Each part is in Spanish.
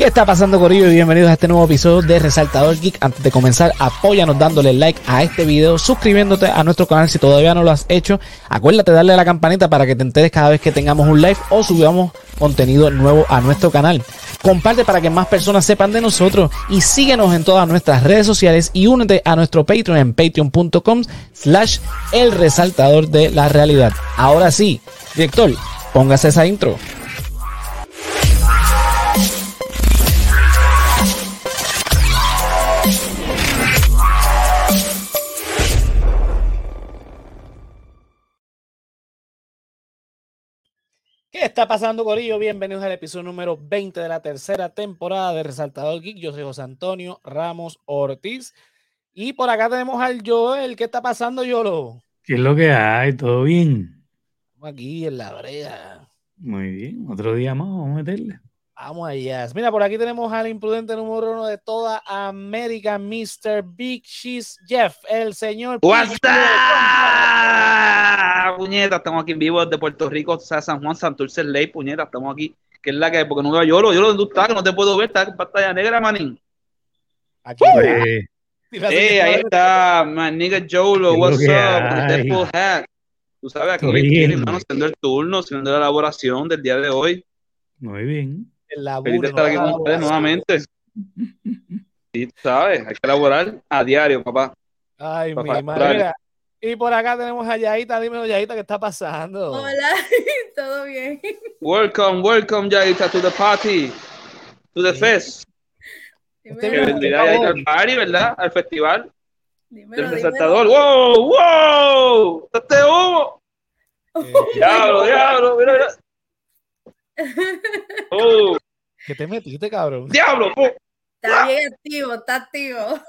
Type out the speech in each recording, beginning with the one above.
¿Qué está pasando, Corillo? Y bienvenidos a este nuevo episodio de Resaltador Geek. Antes de comenzar, apóyanos dándole like a este video, suscribiéndote a nuestro canal si todavía no lo has hecho. Acuérdate de darle a la campanita para que te enteres cada vez que tengamos un live o subamos contenido nuevo a nuestro canal. Comparte para que más personas sepan de nosotros y síguenos en todas nuestras redes sociales y únete a nuestro Patreon en patreon.com slash el resaltador de la realidad. Ahora sí, director, póngase esa intro. ¿Qué está pasando, Corillo? Bienvenidos al episodio número 20 de la tercera temporada de Resaltador Geek. Yo soy José Antonio Ramos Ortiz. Y por acá tenemos al Joel. ¿Qué está pasando, Yolo? ¿Qué es lo que hay? ¿Todo bien? Estamos aquí en la brea. Muy bien. Otro día más, vamos a meterle. Vamos allá. Mira, por aquí tenemos al imprudente número uno de toda América, Mr. Big Cheese Jeff, el señor. What's up? Puñeta, estamos aquí en vivo desde Puerto Rico, o sea, San Juan, Santurce, Ley, puñeta, estamos aquí. Que es la que, porque no veo yo, yo donde tú estás, que no te puedo ver, estás en pantalla negra, manín. Aquí. Eh, Eh, ahí está, my nigga Jolo, ¿Qué es what's lo up? Deadpool. Tú sabes, aquí hermano, haciendo el turno, haciendo la elaboración del día de hoy. muy bien. El laburo, Feliz de estar aquí con ustedes nuevamente. Sí, tú sabes, hay que elaborar a diario, papá. Ay, mi madre. Mira, Y por acá tenemos a Yaita. Dímelo, Yaita, ¿qué está pasando? Hola, ¿todo bien? Welcome, welcome, Yaita, to the party, to the Sí. fest. Que Yaita al party, ¿verdad? Al festival dímelo, dímelo. resaltador. ¡Wow! ¡Wow! ¡Este humo! Eh, ¡Diablo, diablo! Mira, mira. ¡Oh! ¿Qué te metiste, cabrón? ¡Diablo! Está bien activo, está activo.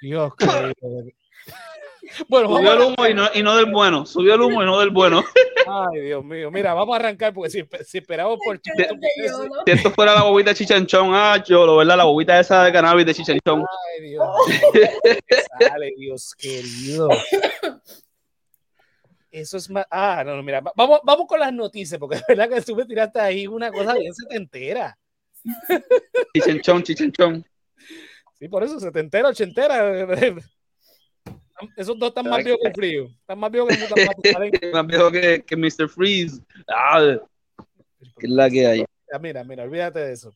Dios, Bueno, Subió el humo y no, y no del bueno. Subió el humo y no del bueno. Ay, Dios mío. Mira, vamos a arrancar porque si, si esperamos por ¿no? Si esto fuera la bobita de chichanchón, ah, cholo, ¿verdad? La bobita esa de cannabis de chichanchón. Ay, Dios mío. Sale, Dios querido. Eso es más. Ah, no, no, mira, va- vamos, vamos con las noticias, porque es verdad que tú me tiraste ahí una cosa bien setentera. Chichanchón, chichanchón. Sí, por eso, setentera, ochentera. Esos dos están más vivos que el frío. Están más vivos que. Más viejo que, que Mr. Freeze. Ah, que es la que hay. Mira, mira, olvídate de eso.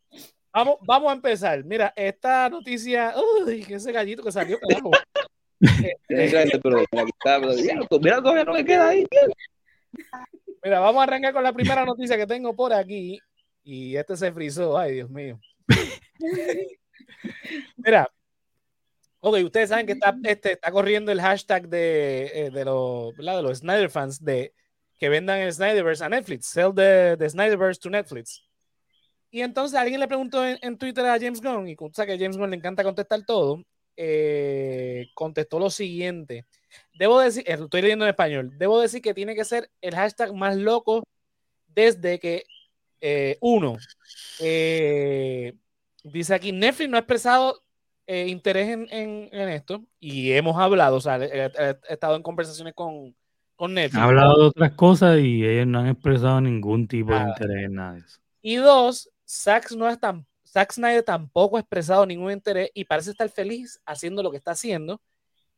Vamos, vamos a empezar. Mira, esta noticia. Uy, ese gallito que salió, carajo. Pero, mira, vamos a arrancar con la primera noticia que tengo por aquí. Y este se frizó. Ay, Dios mío. Mira. Ok, ustedes saben que está, este, está corriendo el hashtag de, eh, de, los, de los Snyder fans de que vendan el Snyderverse a Netflix. Sell the, the Snyderverse to Netflix. Y entonces alguien le preguntó en, en Twitter a James Gunn, y tú sabes que James Gunn le encanta contestar todo, eh, contestó lo siguiente. Debo decir, eh, lo estoy leyendo en español, debo decir que tiene que ser el hashtag más loco desde que, eh, uno, dice aquí, Netflix no ha expresado interés en, en- en esto y hemos hablado, o sea, he, estado en conversaciones con, con Netflix. Han hablado de otras cosas y ellos no han expresado ningún tipo de interés en nada de eso. Y dos, Zack, no es tan, Zack Snyder tampoco ha expresado ningún interés y parece estar feliz haciendo lo que está haciendo.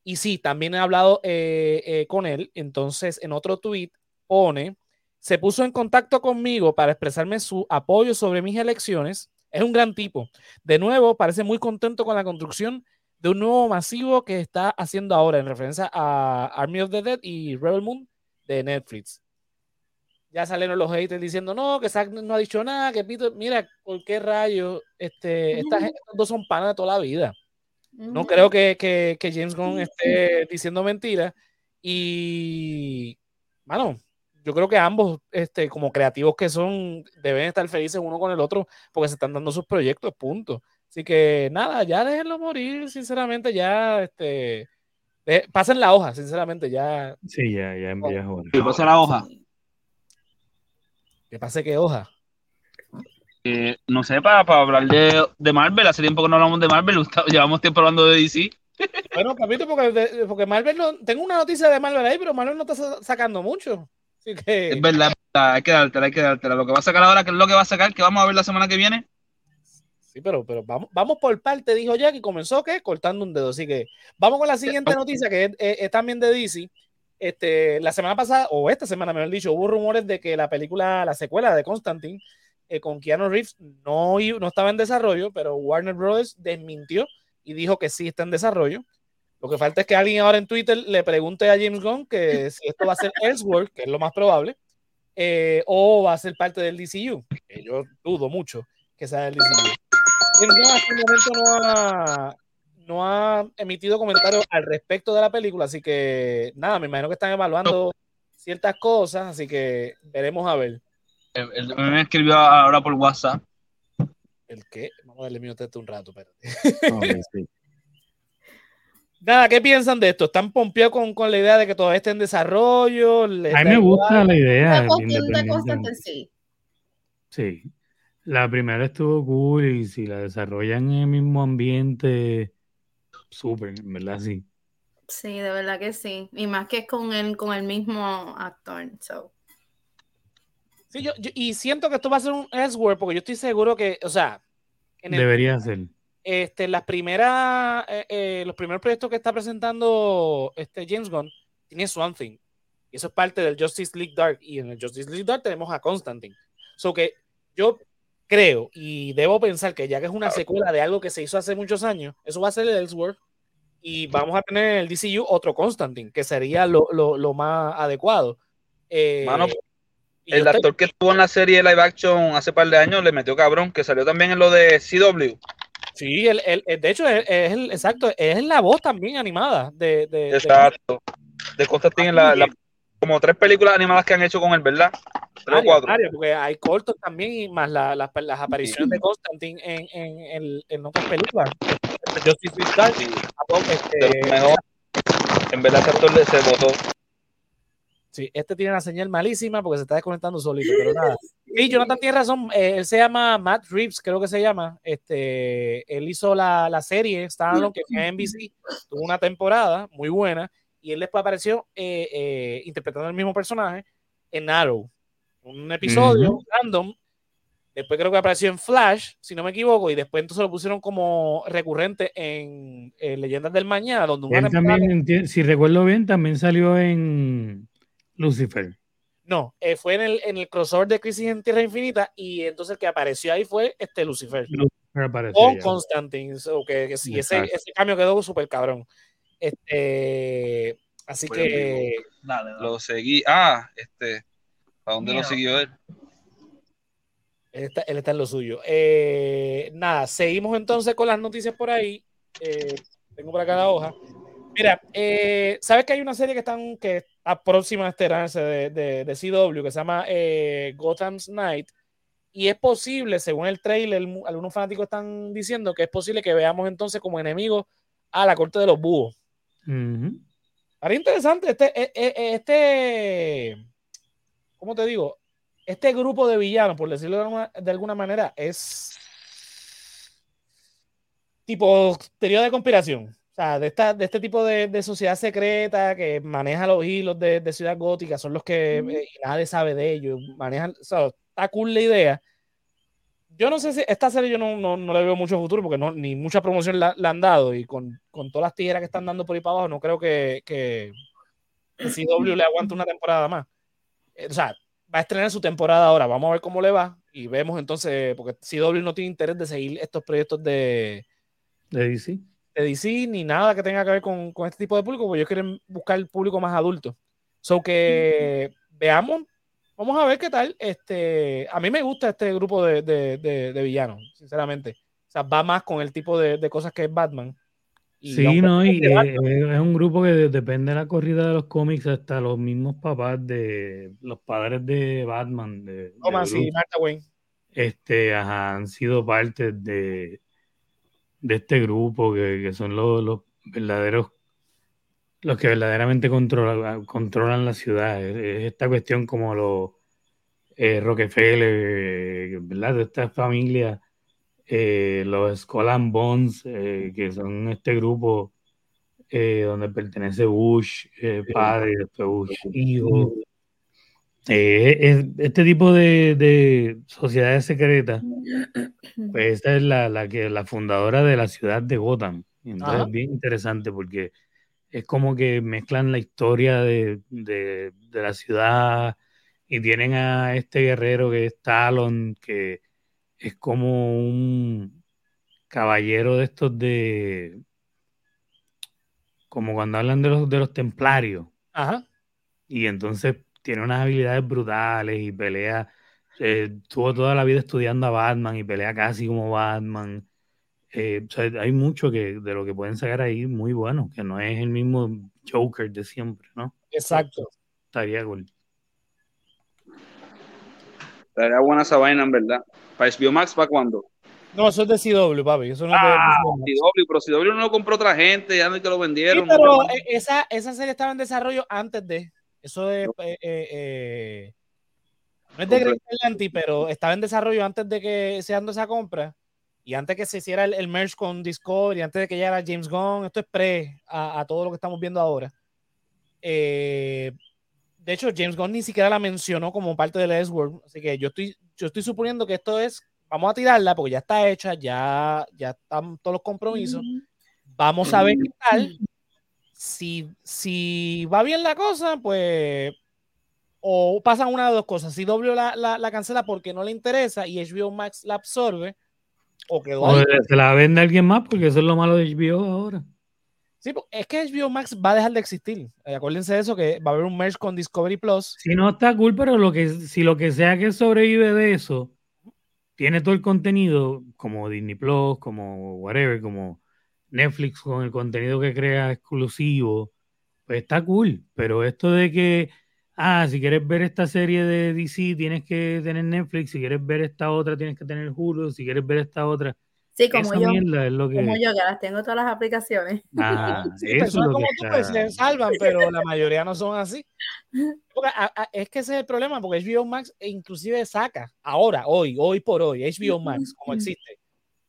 Y sí, también he hablado eh, eh, con él. Entonces, en otro tweet pone, se puso en contacto conmigo para expresarme su apoyo sobre mis elecciones. Es un gran tipo. De nuevo, parece muy contento con la construcción de un nuevo masivo que está haciendo ahora en referencia a Army of the Dead y Rebel Moon de Netflix ya salieron los haters diciendo no, que Zack no ha dicho nada, que Peter, mira, ¿por qué rayos? Este, esta gente- estos dos son panas de toda la vida. No creo que, que, que James Gunn esté diciendo mentiras. Y, mano, yo creo que ambos, este, como creativos que son, deben estar felices uno con el otro porque se están dando sus proyectos, punto. Así que nada, ya déjenlo morir, sinceramente, ya, este, de- pasen la hoja, sinceramente, ya, Sí, ya, ya a ¿Qué pasa la hoja? Que pase que hoja. Eh, no sé, para, para hablar de, de Marvel, hace tiempo que no hablamos de Marvel, llevamos tiempo hablando de DC. Bueno, capito, porque, porque Marvel no. Tengo una noticia de Marvel ahí, pero Marvel no está sa- sacando mucho. Así que. Es verdad, hay que dártela, hay que dártela. Lo que va a sacar ahora, ¿qué es lo que va a sacar? que vamos a ver la semana que viene? Sí, pero, pero vamos, vamos por parte, dijo Jack, y comenzó que cortando un dedo. Así que vamos con la siguiente noticia, que es, es- es también de DC. Este, la semana pasada, o esta semana, mejor dicho, hubo rumores de que la película, la secuela de Constantine eh, con Keanu Reeves no, no estaba en desarrollo, pero Warner Brothers desmintió y dijo que sí está en desarrollo. Lo que falta es que alguien ahora en Twitter le pregunte a James Gunn que si esto va a ser Elseworld, que es lo más probable, eh, o va a ser parte del DCU, que yo dudo mucho que sea del DCU. James Gunn hasta el momento no ha, no ha emitido comentarios al respecto de la película, así que nada, me imagino que están evaluando ciertas cosas, así que veremos a ver. Él, él me escribió ahora por WhatsApp. ¿El qué? Vamos a darle minuto a este un rato, espérate. Ok, sí. Nada, ¿qué piensan de esto? ¿Están pompeados con, con la idea de que todavía esté en desarrollo? ¿Les A mí me igual? gusta la idea. Independientemente. Constantine, sí. Sí. La primera estuvo cool y si la desarrollan en el mismo ambiente, súper, en verdad, sí. Sí, de verdad que sí. Y más que con el, con el mismo actor. So. Sí, yo, yo- y siento que esto va a ser un Elseworld porque yo estoy seguro que, o sea, en el- Debería ser. este, las primeras, eh, eh, los primeros proyectos que está presentando este James Gunn tiene Swamp Thing. Y eso es parte del Justice League Dark. Y en el Justice League Dark tenemos a Constantine. So que yo creo y debo pensar que ya que es una secuela de algo que se hizo hace muchos años, eso va a ser el Elseworld. Y vamos a tener en el DCU otro Constantine, que sería lo, lo- lo más adecuado. Eh, Mano, yo El actor que estuvo en la serie live action hace par de años le metió cabrón, que salió también en lo de CW. Sí, el, el- el- de hecho, es, es el, exacto, es la voz también animada de, de- Exacto. De Constantine, la, la- como tres películas animadas que han hecho con él, ¿verdad? Tres o cuatro. porque hay cortos también y más la- la- las apariciones de Constantine en, en, en- en otras películas. League Dark, Sí, este, de lo mejor. En verdad, le- se votó. sí, este tiene una señal malísima porque se está desconectando solito, pero nada. Sí, Jonathan tiene razón, eh, él se llama Matt Reeves, creo que se llama. Este, él hizo la, la serie Standalone que fue en NBC, tuvo una temporada muy buena y él después apareció eh, eh, interpretando el mismo personaje en Arrow, un episodio random. Después creo que apareció en Flash, si no me equivoco, y después entonces lo pusieron como recurrente en, en Leyendas del Mañana, donde temporada- también, si recuerdo bien, también salió en Lucifer. No, eh, fue en el, en el crossover de Crisis en Tierra Infinita y entonces el que apareció ahí fue este Lucifer. Lucifer apareció con. Constantine, so que, que sí, ese, cambio quedó súper cabrón. Este, así que Dale, dale. Lo seguí. Ah, este. ¿A dónde lo siguió él? Él está, él está en lo suyo. Eh, nada, seguimos entonces con las noticias por ahí. Eh, tengo por acá la hoja. Mira, eh, ¿sabes que hay una serie que están que a estrenarse de, de, de CW que se llama eh, Gotham's Night? Y es posible, según el trailer, algunos fanáticos están diciendo que es posible que veamos entonces como enemigos a la corte de los búhos. Ujú. Ahora interesante, este, este, ¿cómo te digo? Este grupo de villanos, por decirlo de alguna, de alguna manera, es tipo teoría de conspiración. O sea, de, esta, de este tipo de, de sociedad secreta que maneja los hilos de, de Ciudad Gótica, son los que eh, y nadie sabe de ellos, manejan, o sea, está cool la idea. Yo no sé si esta serie yo no, no, no le veo mucho futuro porque no, ni mucha promoción la, la han dado y con, con todas las tijeras que están dando por ahí para abajo, no creo que, que, que CW le aguante una temporada más. Eh, O sea, va a estrenar su temporada ahora, vamos a ver cómo le va y vemos entonces, porque CW no tiene interés de seguir estos proyectos de, De DC. de DC ni nada que tenga que ver con, con este tipo de público, porque ellos quieren buscar el público más adulto. So que veamos, vamos a ver qué tal. Este, a mí me gusta este grupo de, de, de- de villanos, sinceramente. O sea, va más con el tipo de, de cosas que es Batman. Y Sí, no, es y de eh, eh, es un grupo que de- depende de la corrida de los cómics hasta los mismos papás de los padres de Batman, de, de Thomas y Bruce, Martha Wayne. este, ajá, han sido parte de, de este grupo que, que son los, los verdaderos, los que verdaderamente controlan, controlan la ciudad. Es, es esta cuestión como los eh, Rockefeller, eh, ¿verdad? De esta familia, eh, los Skull and Bones, eh, que son este grupo eh, donde pertenece Bush, eh, padre, después Bush, hijo. Es- este tipo de, de sociedades secretas, pues esa es la, la que la fundadora de la ciudad de Gotham. Entonces Ajá. es bien interesante porque es como que mezclan la historia de, de- de la ciudad y tienen a este guerrero que es Talon, que es como un caballero de estos de... como cuando hablan de los, de los templarios. Ajá. Y entonces tiene unas habilidades brutales y pelea. eh, estuvo toda la vida estudiando a Batman y pelea casi como Batman. Eh, o sea, hay mucho que, de lo que pueden sacar ahí muy bueno, que no es el mismo Joker de siempre, ¿no? Exacto. Estaría cool. Estaría buena esa vaina, en verdad. Para HBO Max, ¿para cuándo? No, eso es de CW, papi. Eso no es de- Ah, de CW, pero CW no lo compró otra gente, ya no es que lo Sí, vendieron. pero eh, esa, esa serie estaba en desarrollo antes de. Eso es. eh, eh, eh, no es de Greg pero estaba en desarrollo antes de que se dando esa compra. Y antes que se hiciera el, el merge con Discovery, antes de que llegara James Gunn. Esto es pre a, a todo lo que estamos viendo ahora. Eh, de hecho, James Gunn ni siquiera la mencionó como parte del S-World. Así que yo estoy, yo estoy suponiendo que esto es. Vamos a tirarla porque ya está hecha, ya, ya están todos los compromisos. Vamos a ver qué tal. Si, si va bien la cosa, pues. O pasan una de dos cosas. Si W la, la, la cancela porque no le interesa y HBO Max la absorbe, o quedó O se la vende a alguien más, porque eso es lo malo de HBO ahora. Sí, es que HBO Max va a dejar de existir. Eh, acuérdense de eso, que va a haber un merge con Discovery Plus. Si no está cool, pero lo que, si lo que sea que sobrevive de eso tiene todo el contenido, como Disney Plus, como whatever, como Netflix con el contenido que crea exclusivo, pues está cool. Pero esto de que, ah, si quieres ver esta serie de DC, tienes que tener Netflix, si quieres ver esta otra, tienes que tener Hulu, si quieres ver esta otra, Sí, como esa yo, mierda es lo que. como yo, que las tengo todas las aplicaciones. Ah, Sí, eso es personas lo como que tú pues, se salvan, pero la mayoría no son así. Porque, a- a- es que ese es el problema, porque HBO Max inclusive saca, ahora, hoy, hoy por hoy, HBO Max, como existe,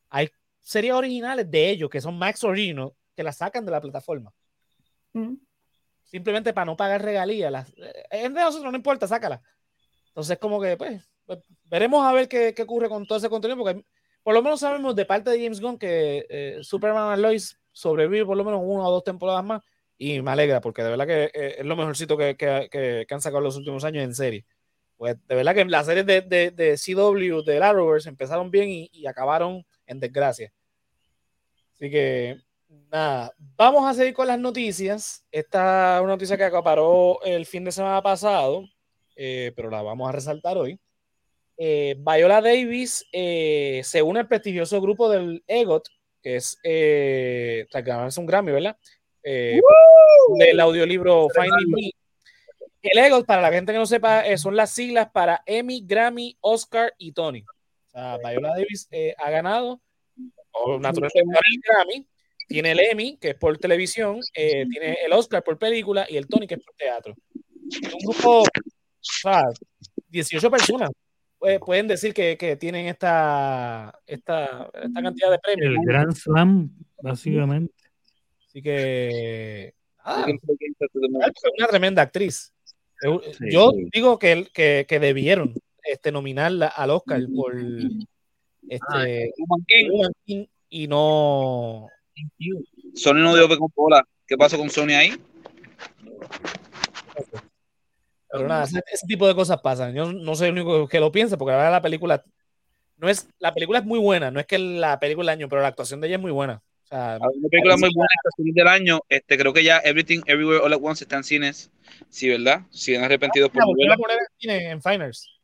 hay series originales de ellos que son Max Original, que las sacan de la plataforma. Mm. simplemente para no pagar regalías. Las, eh, es de nosotros, no importa, sácala. Entonces, como que, pues, pues, veremos a ver qué, qué ocurre con todo ese contenido, porque por lo menos sabemos de parte de James Gunn que eh, Superman and Lois sobrevive por lo menos una o dos temporadas más, y me alegra, porque de verdad que eh, es lo mejorcito que, que, que, que han sacado los últimos años en serie. Pues de verdad que las series de, de, de CW, de Arrowverse, empezaron bien y, y acabaron en desgracia. Así que nada, vamos a seguir con las noticias. Esta es una noticia que acaparó el fin de semana pasado, eh, pero la vamos a resaltar hoy. Eh, Viola Davis eh, se une al prestigioso grupo del EGOT, que es, eh, ganarse un Grammy, ¿verdad? Eh, del audiolibro Finding Me. El EGOT, para la gente que no sepa, eh, son las siglas para Emmy, Grammy, Oscar y Tony. O sea, Viola Davis ha ganado, naturalmente el Grammy, tiene el Emmy, que es por televisión, eh, tiene el Oscar por película y el Tony, que es por teatro. Es un grupo, o sea, 18 personas eh, pueden decir que, que tienen esta, esta, esta cantidad de premios. El Grand Slam, básicamente. Así que, nada, ¿Quién fue que hizo este de- una tremenda actriz. Sí. Yo digo que, que, que debieron este, nominarla al Oscar por este, King. Woman King y no. Sony no dio con bola. ¿Qué pasó con Sony ahí? Pero nada, ese, ese tipo de cosas pasan. Yo no soy el único que lo piensa, porque la verdad la película no es, la película es muy buena, no es que la película del año, pero la actuación de ella es muy buena. O sea, película muy buena esta fin del año. Este, creo que ya Everything Everywhere All at Once está en cines. Sí, ¿verdad? Siguen arrepentidos por la volvieron verla. a poner en cine, en Finers.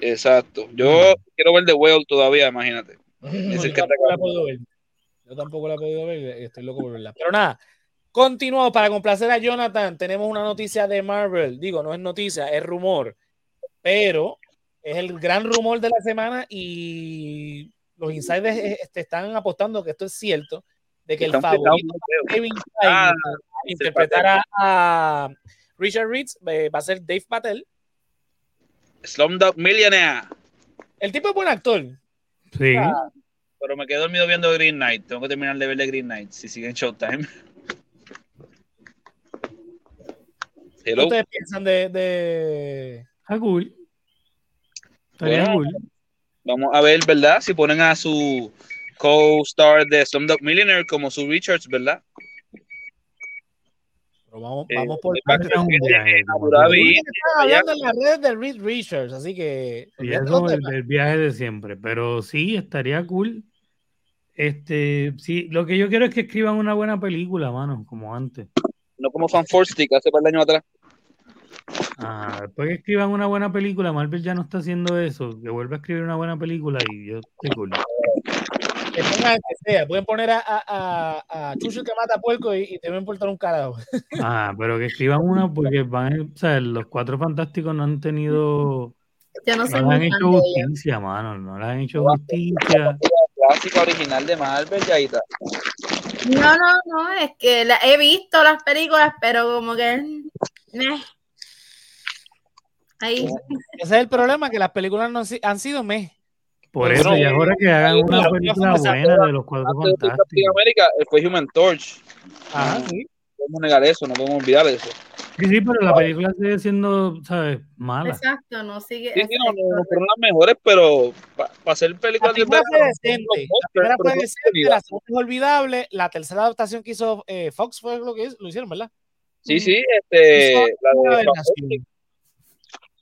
Exacto. Yo quiero ver The Whale todavía, imagínate. No, Es yo el que tampoco la he podido ver. Yo tampoco la he podido ver estoy loco por verla. Pero nada, continuamos para complacer a Jonathan. Tenemos una noticia de Marvel. Digo, no es noticia, es rumor. Pero es el gran rumor de la semana y los insiders eh, este, están apostando que esto es cierto, de que el favorito Kevin Ah, Feige para interpretar a, a Richard Reeds eh, va a ser Dave Patel. Slumdog Millionaire. El tipo es buen actor. Sí. Ah, Pero me quedé dormido viendo Green Knight. Tengo que terminar de ver de Green Knight si sigue en Showtime. ¿Qué Hello. ustedes piensan de, de, Ah, cool. Estaría Bueno. cool. Vamos a ver, ¿verdad? Si ponen a su co-star de Slumdog Millionaire como su Richards, ¿verdad? Pero vamos, Eh, vamos por partes. Es un viaje. Están hablando en las redes de Reed Richards, así que. Y eso del viaje de siempre. Pero sí, estaría cool. Este, sí, lo que yo quiero es que escriban una buena película, mano, como antes. No como Fan Four Stick hace par de años atrás. Ah, después que escriban una buena película, Marvel ya no está haciendo eso, que vuelva a escribir una buena película y yo estoy cool. Que pongan el que sea. Pueden poner a, a, a, a Chucho que mata puerco y, y te va a importar un carajo. Ah, pero que escriban una porque van, o sea, los cuatro fantásticos no han tenido, Yo no no han hecho justicia, mano, no le han hecho justicia. Clásica original de Marvel, ya está. No, no, no, es que la- he visto las películas, pero como que. meh. Ahí. Ese es el problema, que las películas no han si- han sido mes. Por eso, no, y ahora que hagan una la- película la- buena de los cuatro fantásticos. América eh, fue Human Torch. Ajá, No sí. podemos negar eso, no podemos olvidar eso. Sí, sí, pero la película sigue siendo, ¿sabes? Mala. Exacto, no sigue. Sí, sí, no, no, no fueron las mejores, pero para hacer La películas de fue decente. los La primera fue no decente, la segunda es olvidable. La tercera adaptación que hizo eh, Fox fue lo que hizo- lo hicieron, ¿verdad? Sí, sí, este, la de.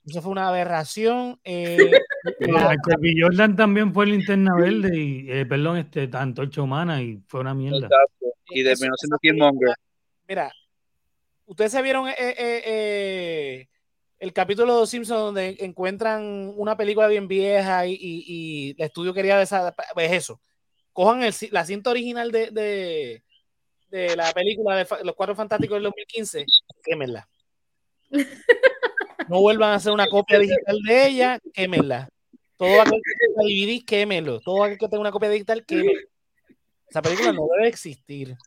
Eso fue una aberración. eh, la- Michael B. Jordan también fue linterna verde y, eh, perdón, este, antorcha humana y fue una mierda. Exacto. Y siendo esa Killmonger. Mira, ustedes se vieron eh, eh, eh, el capítulo de Los Simpsons donde encuentran una película bien vieja y, y- y el estudio quería esa, pues eso. Cojan el, la cinta original de, de, de la película de Los Cuatro Fantásticos del 2015, quémenla. No vuelvan a hacer una copia digital de ella, quémenla. Todo aquel que tenga DVD, quémelo. Todo aquel que tenga una copia digital, quémelo. Esa película no debe existir.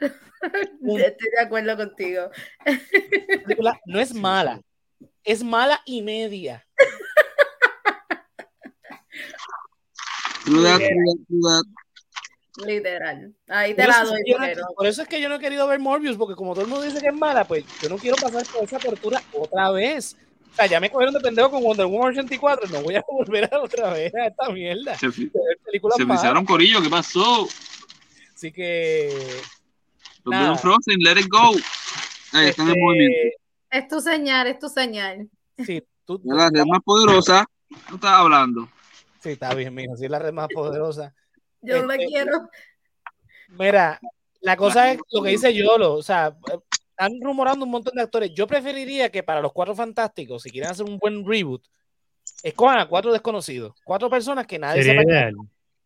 Estoy de acuerdo contigo. La película no es mala, es mala y media. That. Literal. Ahí te Por la doy, no- por eso es que yo no he querido ver Morbius, porque como todo el mundo dice que es mala, pues yo no quiero pasar por esa tortura otra vez. O sea, ya me cogieron de pendejo con Wonder Woman 84, no voy a volver a otra vez a esta mierda. Se, fi- de ver películas se malas. frisaron corillo, ¿qué pasó? Así que Los Frozen, let it go. Ahí están en este, movimiento. Es tu señal, es tu señal. sí, tú, tú- La red más poderosa, no estás hablando. sí, está bien, mijo, sí es la red más poderosa. Yo no la Este, quiero. Mira, la cosa es lo que dice Yolo, o sea, están rumorando un montón de actores. Yo preferiría que para los cuatro fantásticos, si quieren hacer un buen reboot, escojan a cuatro desconocidos, cuatro personas que nadie sepa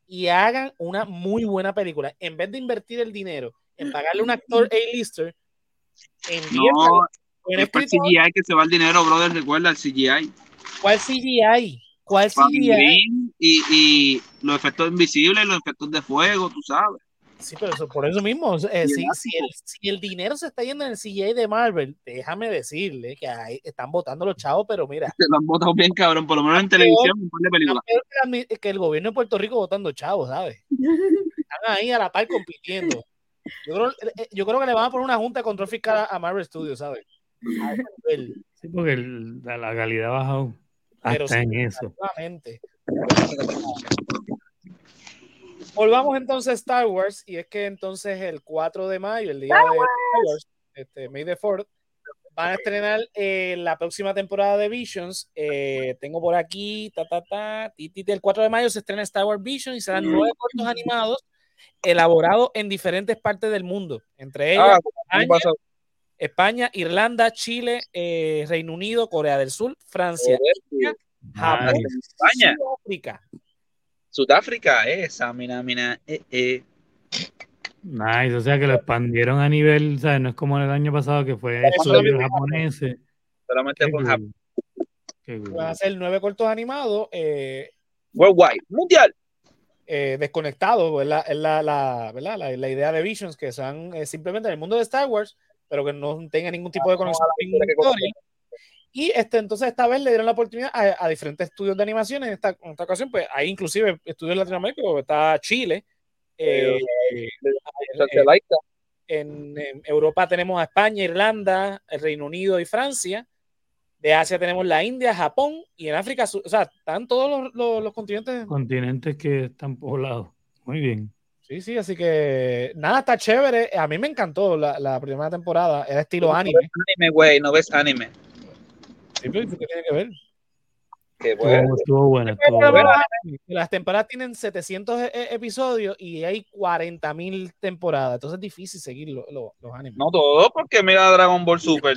y hagan una muy buena película. En vez de invertir el dinero en pagarle a un actor A-lister, No, en es para el CGI que se va el dinero, brother. Recuerda el CGI. ¿Cuál CGI? ¿Cuál CGI? Y, y los efectos invisibles, los efectos de fuego, tú sabes. Sí, pero eso, por eso mismo, eh, Y si, el si el, si el dinero se está yendo en el CGI de Marvel, déjame decirle que ahí están votando los chavos, pero mira, Se lo han botado bien, cabrón. Por lo menos en televisión, un par de películas. peor que, el gobierno de Puerto Rico votando chavos, ¿sabes? Están ahí a la par compitiendo. Yo creo, eh, yo creo que le van a poner una junta de control fiscal a- a Marvel Studios, ¿sabes? A Sí, porque el- la, la calidad ha bajado Pero hasta sí, en eso. Volvamos entonces a Star Wars, y es que entonces el 4 de mayo, el día de Star Wars, este, May the 4th, van a estrenar eh, la próxima temporada de Visions. Eh, tengo por aquí, ta, ta, ta, ti, el 4 de mayo se estrena Star Wars Visions y serán nueve cortos animados elaborados en diferentes partes del mundo, entre ellas Ah, ¿qué España, Irlanda, Chile, eh, Reino Unido, Corea del Sur, Francia, Joder, Japón, Nice. España. Sudáfrica. Sudáfrica, esa, mina, mina, eh, eh. Nice, o sea que lo expandieron a nivel, ¿sabes? No es como el año pasado que fue Eso estudios mismo. japoneses. Solamente cool. Japón. Van a ser nueve cortos animados eh, Worldwide, mundial. eh, desconectados, es la, es la, la, ¿verdad? La, la idea de Visions, que sean eh, simplemente en el mundo de Star Wars, pero que no tengan ningún tipo de conexión. Y este, entonces esta vez le dieron la oportunidad a, a diferentes estudios de animación. En esta, en esta ocasión, pues hay inclusive estudios latinoamericanos, porque está Chile. eh, laica. en, en Europa tenemos a España, Irlanda, el Reino Unido y Francia. De Asia tenemos la India, Japón y en África, o sea, están todos los, los- los continentes. Continentes que están poblados. Muy bien. Sí, sí, así que nada, está chévere. A mí me encantó la, la primera temporada, era estilo anime. Anime, güey, no ves anime. Sí, pero ¿qué tiene que ver? Estuvo, bueno. estuvo buena, estuvo Pero buena. Las temporadas tienen 700 e- e- episodios y hay 40.000 temporadas, entonces es difícil seguir lo- lo- los animes. No todo, porque mira Dragon Ball Super.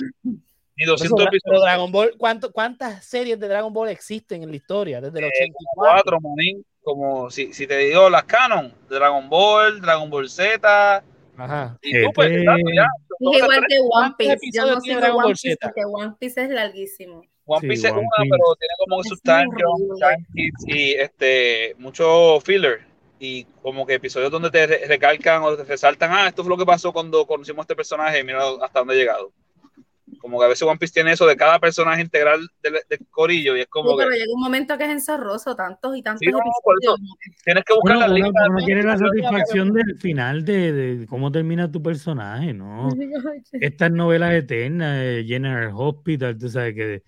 Ni Por eso, 200 Dra- pero episodios. Dragon Ball, ¿cuánto- ¿cuántas series de Dragon Ball existen en la historia? Desde el Eh, 84. Cuatro, manín. Como si, si te digo las canon, Dragon Ball, Dragon Ball Z, Ajá. y GT. exacto, ya. Es igual que One ¿Cuántos Piece. Yo no Dragon One Piece porque One Piece es larguísimo. One Sí, Piece es One una, Piece. pero tiene como Es skips y este, mucho filler. Y como que episodios donde te re- recalcan o te resaltan, ah, esto fue lo que pasó cuando conocimos a este personaje, mira hasta dónde ha llegado. Como que a veces One Piece tiene eso de cada personaje integral del, del corillo y es Sí, como pero que llega un momento que es enzorroso, tantos y tantos Sí, no, por eso. tienes que buscar Bueno, las uno, listas. uno quiere la satisfacción del final de, de cómo termina tu personaje, ¿no? Estas novelas eternas General Hospital, tú sabes que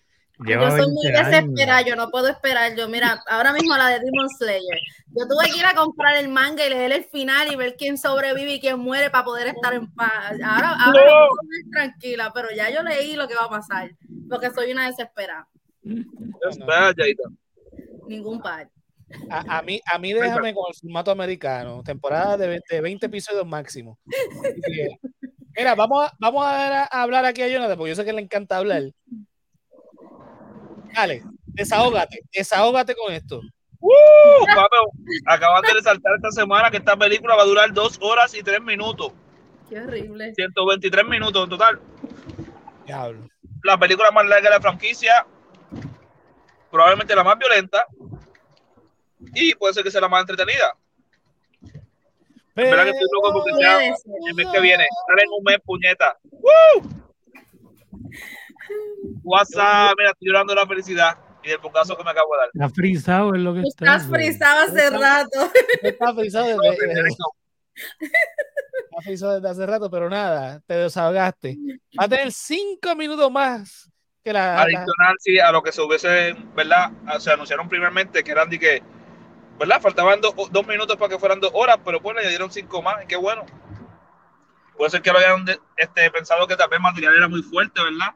lleva Yo soy muy 20 años. desesperada, yo no puedo esperar. Yo, mira, ahora mismo la de Demon Slayer. Yo tuve que ir a comprar el manga y leer el final y ver quién sobrevive y quién muere para poder estar en paz. Ahora, ahora No. dormir tranquila, pero ya yo leí lo que va a pasar, porque soy una desesperada. Espera, Yaita. Ningún par. A, a mí, a mí déjame con el formato americano, temporada de 20, 20 episodios máximo. Mira, vamos a, vamos a hablar aquí a Jonathan, porque yo sé que le encanta hablar. Dale, desahógate, desahógate con esto. ¡Uh! Acaban de resaltar esta semana que esta película va a durar dos horas y tres minutos. Qué horrible. 123 minutos en total. Diablo. La película más larga de la franquicia. Probablemente la más violenta. Y puede ser que sea la más entretenida. En verdad que estoy loco porque sea el mes que viene. Sale en un mes, puñeta. ¡Woo! WhatsApp, mira, estoy llorando de la felicidad y del pocazo que me acabo de dar. Está frisado es lo que está. estás frisado hace rato. Está frisado desde, desde- está frisado desde hace rato, pero nada, te desahogaste. Va a tener cinco minutos más que la. Adicional, sí, a lo que se hubiese, ¿verdad? Ah, Se anunciaron primeramente que eran de que, ¿verdad? Faltaban do- dos minutos para que fueran dos horas, pero pues le dieron cinco más, qué bueno. Puede ser que lo hayan de- este, pensado que tal vez material era muy fuerte, ¿verdad?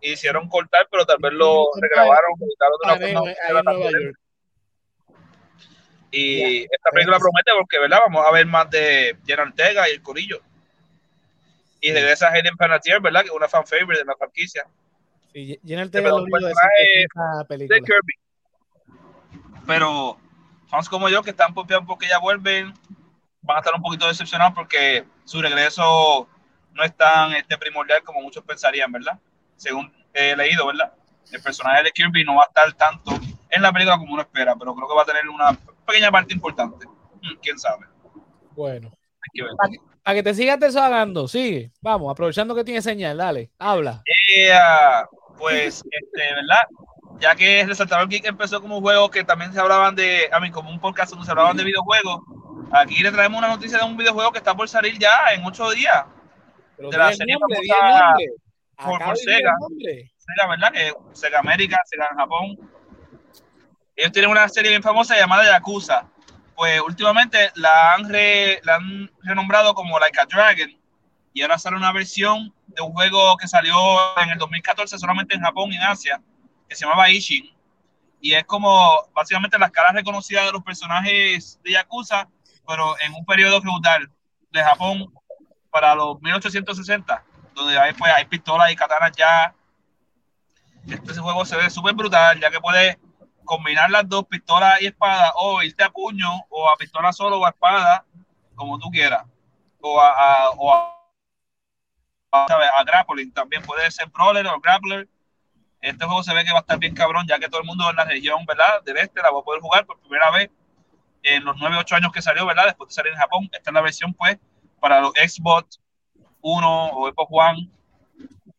Hicieron cortar, pero tal vez lo regrabaron, de una forma ahí. Y esta película promete porque, ¿verdad? Vamos a ver más de Jenna Ortega y el Corillo. Y regresa Hayden Panettiere, ¿verdad? Que es una fan favorite de la franquicia. Sí, Sí, Ortega lo de. Kirby. Pero fans como yo que están pompeados porque ya vuelven, van a estar un poquito decepcionados porque su regreso no es tan este, primordial como muchos pensarían, ¿verdad? Según he leído, ¿verdad? El personaje de Kirby no va a estar tanto en la película como uno espera, pero creo que va a tener una pequeña parte importante. Hmm, ¿Quién sabe? Bueno, Hay que ver. para que te sigas desahogando, sigue. Vamos, aprovechando que tiene señal, dale, habla. Eh, ah, pues, este, ¿verdad? Ya que Resaltador Geek empezó como un juego que también se hablaban de, a mí, como un podcast donde se hablaban de videojuegos, aquí le traemos una noticia de un videojuego que está por salir ya en ocho días. Pero De la serie nombre, famosa. Por- por Sega. Sega, ¿verdad? Que Sega América, Sega en Japón. Ellos tienen una serie bien famosa llamada Yakuza. Pues últimamente la han, re- la han renombrado como Like a Dragon. Y ahora sale una versión de un juego que salió en el 2014 solamente en Japón y en Asia, que se llamaba Ishin. Y es como básicamente las caras reconocidas de los personajes de Yakuza, pero en un periodo feudal de Japón para los 1860, donde hay, pues, hay pistolas y katanas ya este juego se ve súper brutal, ya que puedes combinar las dos, pistola y espada, o irte a puño, o a pistola solo o a espada, como tú quieras. O a, a- o a, a grappling también, puede ser brawler o grappler. Este juego se ve que va a estar bien cabrón, ya que todo el mundo en la región, ¿verdad? Del este la va a poder jugar por primera vez en los 9, 8 años que salió, ¿verdad? Después de salir en Japón. Esta es la versión, pues, para los Xbox 1 o Xbox One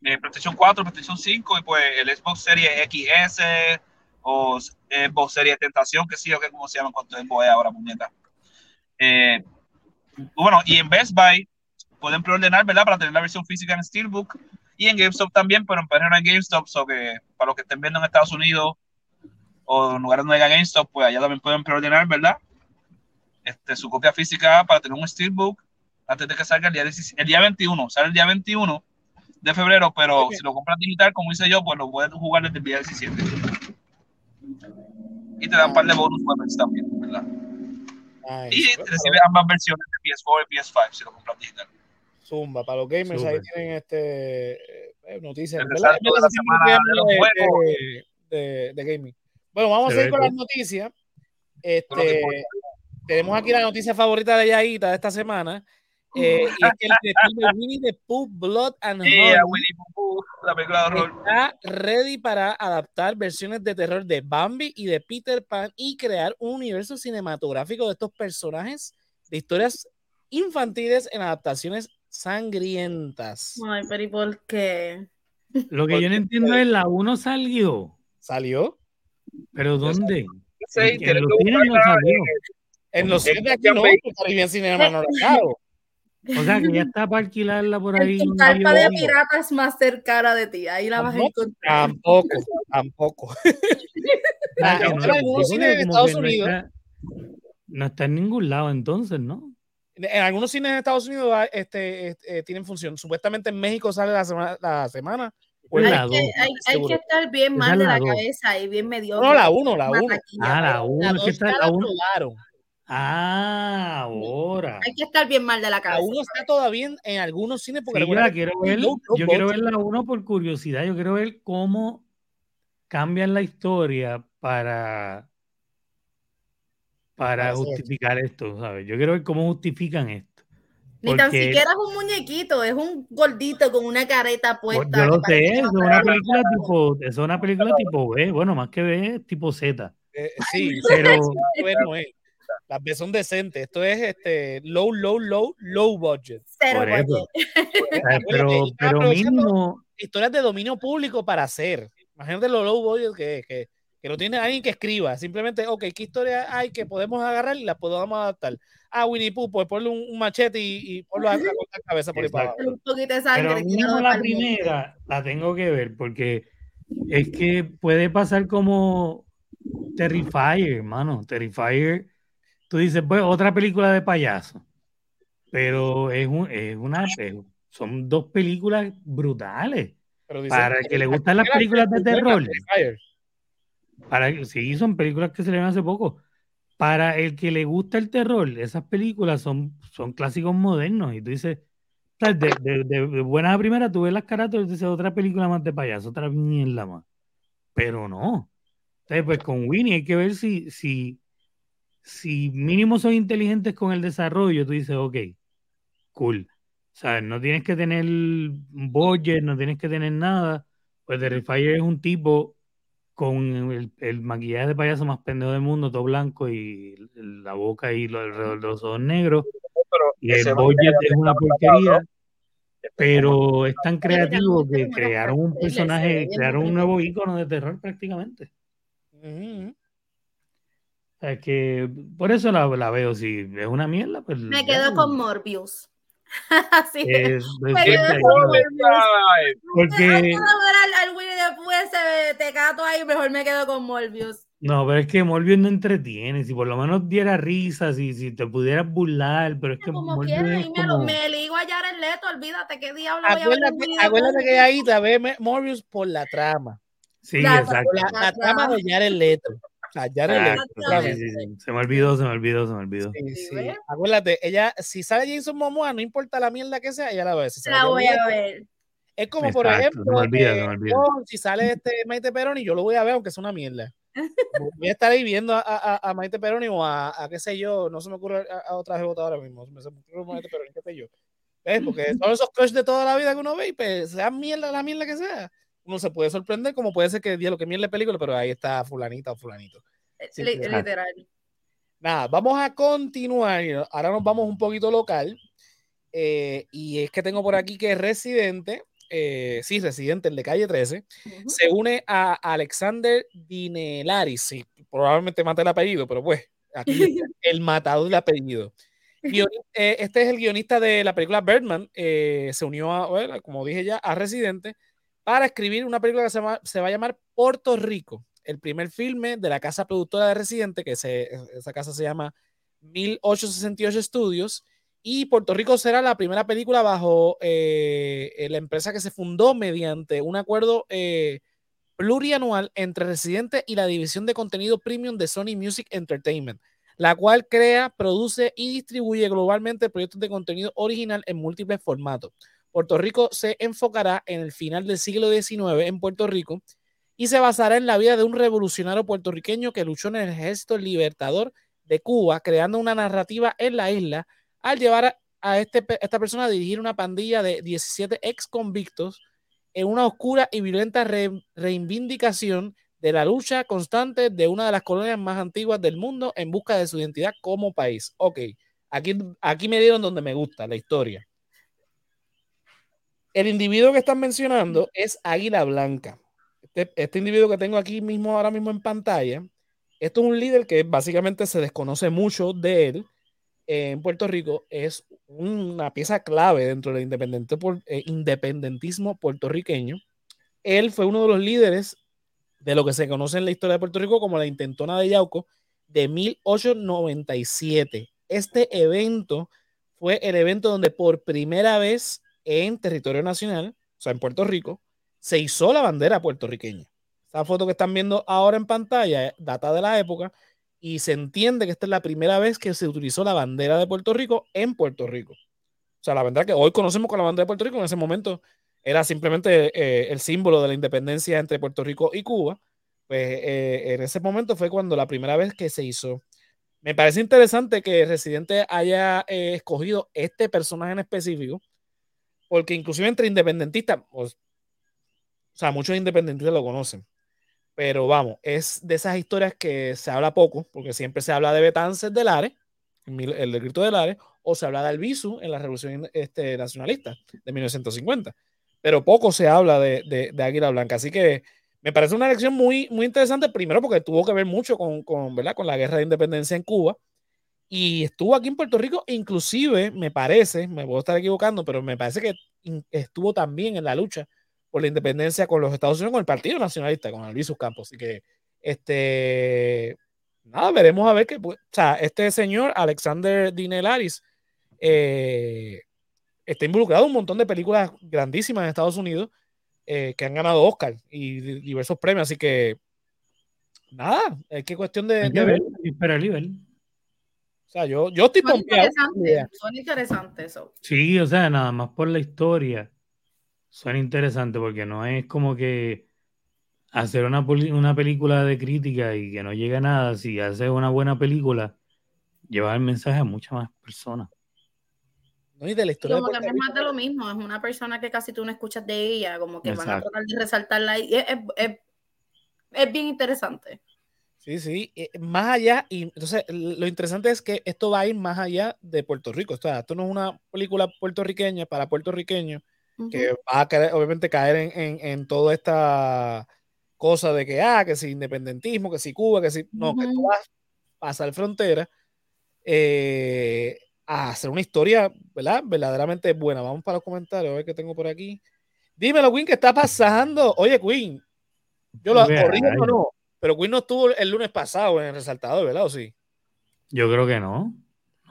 eh, PlayStation 4, PlayStation 5 y pues el Xbox Series XS o Xbox Series Tentación, que sí o que como se llama cuánto Xbox es ahora, muñeca. Eh, bueno, y en Best Buy pueden preordenar, ¿verdad? Para tener la versión física en Steelbook Y en GameStop también, pero en PR no GameStop, so que para los que estén viendo en Estados Unidos o en lugares donde haya GameStop, pues allá también pueden preordenar, ¿verdad? Este, su copia física para tener un Steelbook antes de que salga el día, 16 el día 21. Sale el día 21 de febrero, pero Ok. si lo compras digital, como hice yo, pues lo puedes jugar desde el día 17. Y te dan un par de bonus weapons también, ¿verdad? Nice. Y recibes ambas versiones de PS4 y PS5 si lo compras digital. Zumba, para los gamers ahí tienen este eh, noticias. El ¿verdad? resalto de la semana de los de, de- de gaming. Bueno, vamos a Se seguir ve con las noticias. Este, tenemos aquí la noticia favorita de Yaita de esta semana. Eh, y es que el director de Winnie the Pooh, Blood and Honey Pooh, la película de horror. está ready para adaptar versiones de terror de Bambi y de Peter Pan y crear un universo cinematográfico de estos personajes de historias infantiles en adaptaciones sangrientas. Ay, pero ¿y por qué? Lo que yo no entiendo es la 1 salió. ¿Salió? ¿Pero dónde? Sí, En- en los que cines no salió. En los cines de aquí no, porque Caribbean Cinema no lo. O sea, que ya está para alquilarla por ahí. Tu carpa de piratas más cercana de ti, ahí la vas a encontrar. Tampoco, tampoco. Ah, Ah, no, en como Estados no Unidos- está- No está en ningún lado entonces, ¿no? En algunos cines de Estados Unidos ah, este, este, eh, tienen función. Supuestamente en México sale la semana. La semana o el- Es Hay la que, dos. hay, hay Seguro. que estar bien mal es de la la cabeza y bien medio. No, la uno, la uno. Ah, la uno, es que dos está ya la la uno. aprobaron. Ah, ahora. Hay que estar bien mal de la La cabeza. 1 está todavía en, en algunos cines porque Sí, yo la quiero ver. Yo quiero ver la 1 por curiosidad. Yo quiero ver cómo cambian la historia para, para justificar esto, ¿sabes? Yo quiero ver cómo justifican esto. Ni tan siquiera es un muñequito, es un gordito con una careta Pues puesta. yo lo sé, es una película tipo, es una película tipo B, bueno, más que B, es tipo Z. Eh, sí, Pero bueno, eh. Las B son decentes. Esto es este low, low, low, low budget. cero por eso. budget. pero, pero mínimo, Historias de dominio público para hacer. Imagínate lo low budget que es, que, que no tiene alguien que escriba. Simplemente, ok, ¿qué historia hay que podemos agarrar y la podemos adaptar? Ah, Winnie Pooh, pues ponle un, un machete y, y ponlo a, a cortar cabeza por ahí para abajo. Un poquito de pero sangre. mínimo tirado la primera la tengo que ver porque es que puede pasar como Terrifier, hermano. Terrifier, tú dices, pues otra película de payaso, pero es, un, es una, es- son dos películas brutales. Pero dicen Para el que le gustan las películas de terror. Para, sí, son películas que se le ven hace poco. Para el que le gusta el terror, esas películas son, son clásicos modernos. Y tú dices, de, de, de buena a primera, tú ves las carátulas y dices otra película más de payaso, otra mierda más. Pero no. Entonces, pues con Winnie hay que ver si, si, si mínimo son inteligentes con el desarrollo. Tú dices, ok, cool. O sea, no tienes que tener un budget, no tienes que tener nada. Pues Terrifier es un tipo con el, el maquillaje de payaso más pendejo del mundo, todo blanco y la boca y lo alrededor de los ojos negros. Pero Y el budget es una porquería, pero es tan creativo que crearon un personaje, crearon un nuevo icono de terror prácticamente. Ujú. O sea, que por eso la, la veo, si es una mierda, pues Me ya, quedo con Morbius. Así es. es- es Me quedo suerte, con ¿no? Morbius. porque al, al Winnie the Pooh ese tecato ahí, mejor me quedo con Morbius. no, pero es que Morbius no entretiene, si por lo menos diera risas, si, si te pudieras burlar, pero es que Como Morbius quiera, es y me, lo- como... me ligo a Jared Leto, olvídate qué diablo voy a ver Acuérdate, acuérdate que ahí te ve Morbius por la trama. Sí, La- exacto. La, la trama de Jared Leto. Sea, Jared Leto. sí, sí, sí. Se me olvidó, se me olvidó, se me olvidó. Acuérdate, ella, si sale Jason Momoa, no importa la mierda que sea, ella la ve. Si La voy Jared a ver. Es como, por Exacto, ejemplo, se me olvida, me olvida. yo, si sale este Maite Peroni, yo lo voy a ver, aunque es una mierda. Voy a estar ahí viendo a, a, a Maite Peroni o a, a, qué sé yo, no se me ocurre a, a otra jebota ahora mismo, se me se me ocurre Maite Peroni, qué sé yo. ¿Ves? Porque son esos crush de toda la vida que uno ve y pues, sea mierda la mierda que sea. Uno se puede sorprender, como puede ser que diga lo que mierda de película, pero ahí está fulanita o fulanito. Sí, Li- sí. literal. Nada, vamos a continuar. Ahora nos vamos un poquito local. eh, y es que tengo por aquí que Residente, eh, sí, Residente, el de calle 13, Ujú. se une a Alexander Dinelaris. Sí, probablemente mate el apellido, pero pues, aquí el matador de apellido. Eh, este es el guionista de la película Birdman. Eh, se unió, a, como dije ya, a Residente para escribir una película que se, va a llamar Puerto Rico, el primer filme de la casa productora de Residente, que esa casa se llama 1868 Studios. Y Puerto Rico será la primera película bajo eh, la empresa que se fundó mediante un acuerdo plurianual entre Residente y la división de contenido premium de Sony Music Entertainment la cual crea, produce y distribuye globalmente proyectos de contenido original en múltiples formatos. Puerto Rico se enfocará en el final del siglo XIX en Puerto Rico y se basará en la vida de un revolucionario puertorriqueño que luchó en el ejército libertador de Cuba, creando una narrativa en la isla al llevar a, este, esta persona a dirigir una pandilla de 17 ex convictos en una oscura y violenta reivindicación de la lucha constante de una de las colonias más antiguas del mundo en busca de su identidad como país. Ok, aquí, aquí me dieron donde me gusta la historia. El individuo que están mencionando es Águila Blanca. Este, este, individuo que tengo aquí mismo, ahora mismo en pantalla, esto es un líder que básicamente se desconoce mucho de él en Puerto Rico. Es una pieza clave dentro del eh, independentismo puertorriqueño. Él fue uno de los líderes de lo que se conoce en la historia de Puerto Rico como la intentona de Yauco de 1897. Este evento fue el evento donde por primera vez en territorio nacional, o sea, en Puerto Rico, se hizo la bandera puertorriqueña. Esta foto que están viendo ahora en pantalla data de la época y se entiende que esta es la primera vez que se utilizó la bandera de Puerto Rico en Puerto Rico. O sea, la bandera que hoy conocemos con la bandera de Puerto Rico en ese momento era simplemente eh, el símbolo de la independencia entre Puerto Rico y Cuba, pues eh, en ese momento fue cuando la primera vez que se hizo. Me parece interesante que Residente haya eh, escogido este personaje en específico, porque inclusive entre independentistas, pues, o sea, muchos independentistas lo conocen, pero vamos, es de esas historias que se habla poco, porque siempre se habla de Betances de Lares, el decreto de Lares, o se habla de Albizu en la Revolución este, Nacionalista de 1950 pero poco se habla de, de, Águila Blanca. Así que me parece una elección muy, muy interesante, primero porque tuvo que ver mucho con, con, ¿verdad? con la guerra de independencia en Cuba y estuvo aquí en Puerto Rico, inclusive me parece, me puedo estar equivocando, pero me parece que estuvo también en la lucha por la independencia con los Estados Unidos, con el Partido Nacionalista, con Luis Campos. Así que, este, nada, veremos a ver qué, o sea, este señor, Alexander Dinelaris, eh, está involucrado en un montón de películas grandísimas en Estados Unidos eh, que han ganado Oscar y diversos premios. Así que, nada, es que cuestión de. ver, espera el nivel. O sea, yo, yo estoy Son interesantes, son interesantes eso. Sí, o sea, nada más por la historia. Son interesantes porque no es como que hacer una, una película de crítica y que no llegue a nada. Si haces una buena película, llevar el mensaje a muchas más personas. ¿no? Y de la historia como que es más de lo mismo, es una persona que casi tú no escuchas de ella, como que van a tratar de resaltarla y es, es, es, bien interesante. Sí, sí, eh, más allá, y entonces lo interesante es que esto va a ir más allá de Puerto Rico, o sea, esto no es una película puertorriqueña para puertorriqueños, que va a caer, obviamente caer en, en, en, toda esta cosa de que, ah, que si independentismo, que si Cuba, que si, no, que tú vas a pasar frontera, eh, a hacer una historia, ¿verdad? Verdaderamente buena. Vamos para los comentarios, a ver qué tengo por aquí. Dímelo, Queen, ¿qué está pasando? Oye, Queen, yo lo corrijo o no, pero Queen no estuvo el lunes pasado en el resaltador, ¿verdad? ¿O sí? Yo creo que no.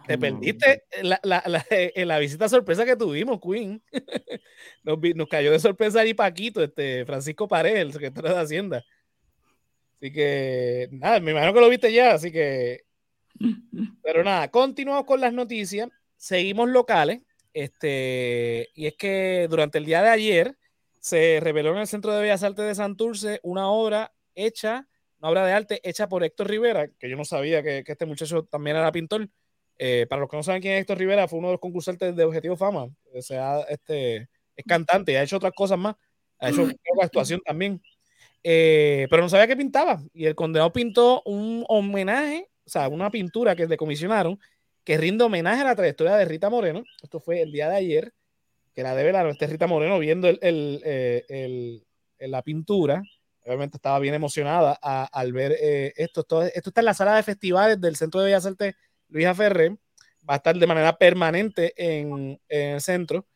Te perdiste la, la, la, en la visita sorpresa que tuvimos, Queen. nos, nos, cayó de sorpresa ahí Paquito, este, Francisco Pared, el secretario de Hacienda. Así que, nada, me imagino que lo viste ya, así que pero nada, continuamos con las noticias. Seguimos locales. Este, y es que durante el día de ayer se reveló en el Centro de Bellas Artes de Santurce una obra hecha, una obra de arte hecha por Héctor Rivera, que yo no sabía que, este muchacho también era pintor. Eh, para los que no saben quién es Héctor Rivera, fue uno de los concursantes de Objetivo Fama. O sea, este, es cantante y ha hecho otras cosas más. Ha hecho una actuación también. Eh, pero no sabía que pintaba. Y el condenado pintó un homenaje o sea, una pintura que le comisionaron que rinde homenaje a la trayectoria de Rita Moreno. Esto fue el día de ayer, que la debe la nuestra Rita Moreno viendo el, el, eh, la pintura. Obviamente estaba bien emocionada al ver eh, esto, esto. está en la sala de festivales del Centro de Bellas Artes Luisa Ferrer. va a estar de manera permanente en, en el centro.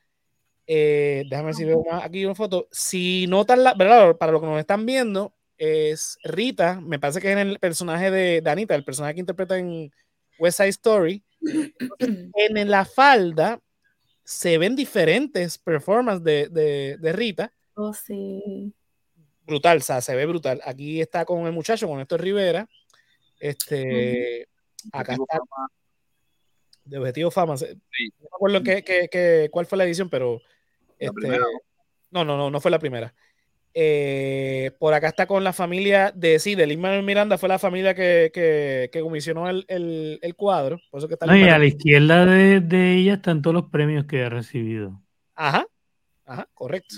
Eh, déjame ver si veo más aquí una foto. Si notan la, ¿verdad? Para lo que nos están viendo, es Rita, me parece que es el personaje de, de Anita, el personaje que interpreta en West Side Story. en la falda se ven diferentes performances de, de, de Rita. Oh, sí. Brutal, o sea, se ve brutal. Aquí está con el muchacho, con Héctor Rivera. Este, acá está de Objetivo Fama. No me acuerdo qué, qué, qué, cuál fue la edición, pero. Este, no, no, no, no fue la primera. Eh, por acá está con la familia de sí, de Lin Manuel Miranda, fue la familia que, que, que comisionó el, el, el, cuadro. Por eso que está no, y a la izquierda de, de, ella están todos los premios que ha recibido. Ajá, ajá, correcto.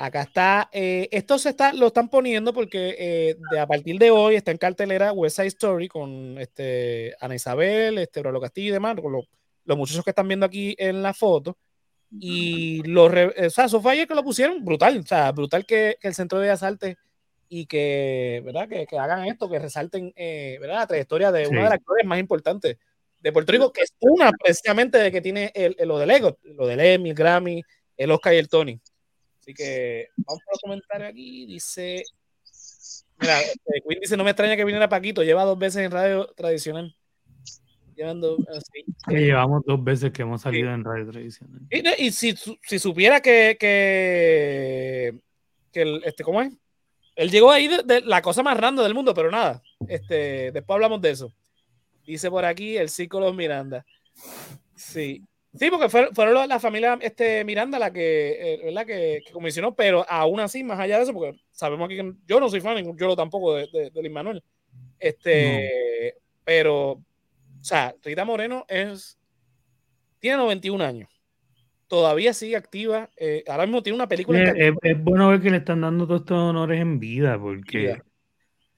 Acá está, eh, esto se está, lo están poniendo porque eh, de, a partir de hoy está en cartelera West Side Story con este, Ana Isabel, este, Brolo Castillo y demás, con lo, los muchachos que están viendo aquí en la foto. Y los, o sea, eso fue ayer que lo pusieron, brutal, o sea, brutal que, que el Centro de Artes y que, ¿verdad? Que, que hagan esto, que resalten, eh, ¿verdad? La trayectoria de sí. una de las actores más importantes de Puerto Rico, que es una precisamente de que tiene el, el, lo del Ego, lo del Emmy, el Grammy, el Oscar y el Tony. Así que vamos a comentar aquí. Dice, mira, este, Queen dice, no me extraña que viniera Paquito, lleva dos veces en radio tradicional. Llevando, así. Sí, llevamos dos veces que hemos salido sí. en radio tradicional. Y, y si, si, supiera que, que, que el, este, ¿cómo es? Él llegó ahí de, de, la cosa más random del mundo, pero nada. Este, después hablamos de eso. Dice por aquí el Círculo Miranda. Sí. Sí, porque fueron, fueron la familia este, Miranda la que, eh, ¿verdad? Que, que, comisionó, pero aún así, más allá de eso, porque sabemos aquí que yo no soy fan, yo lo tampoco de, de, de Luis Manuel. Este, no. pero, o sea, Rita Moreno es, tiene 91 años. Todavía sigue activa. Eh, ahora mismo tiene una película. Es, es, es, bueno ver que le están dando todos estos honores en vida, porque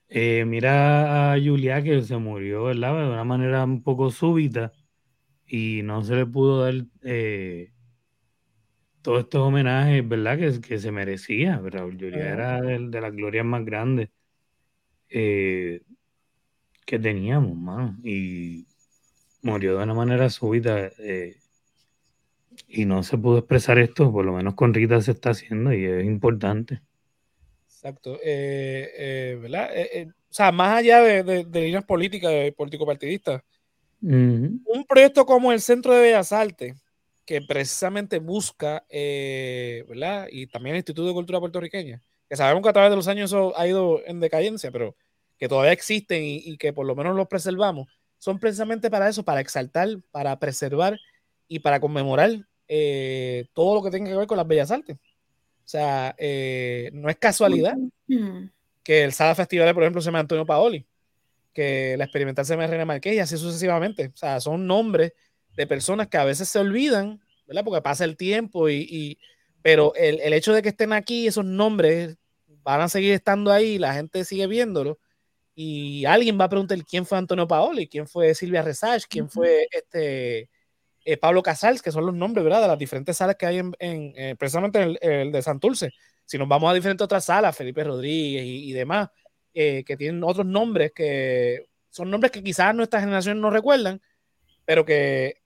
eh, mira a Julia que se murió, ¿verdad? De una manera un poco súbita y no se le pudo dar eh, todos estos homenajes, ¿verdad? Que, que se merecía, ¿verdad? Julia era de, de, las glorias más grandes eh, que teníamos, mano, y murió de una manera súbita eh, y no se pudo expresar esto, por lo menos con Rita se está haciendo y es importante. Exacto, ¿verdad? o sea, más allá de, de, de líneas políticas, político-partidistas, Uh -huh. Un proyecto como el Centro de Bellas Artes, que precisamente busca, eh, ¿verdad? Y también el Instituto de Cultura Puertorriqueña, que sabemos que a través de los años eso ha ido en decadencia, pero que todavía existen y, y que por lo menos los preservamos, son precisamente para eso, para exaltar, para preservar y para conmemorar eh, todo lo que tenga que ver con las bellas artes. O sea, eh, no es casualidad uh -huh. que el Sala Festival, por ejemplo, se llama Antonio Paoli que la experimental se Reina Marqués y así sucesivamente. O sea, son nombres de personas que a veces se olvidan, ¿verdad? Porque pasa el tiempo y, y pero el, el, hecho de que estén aquí, esos nombres van a seguir estando ahí, la gente sigue viéndolo y alguien va a preguntar quién fue Antonio Paoli, quién fue Silvia Resach, quién fue este eh, Pablo Casals, que son los nombres, ¿verdad? De las diferentes salas que hay en, en eh, precisamente en el, el, de Santurce. Si nos vamos a diferentes otras salas, Felipe Rodríguez y, y demás, eh, que tienen otros nombres que son nombres que quizás nuestra generación no recuerdan, pero que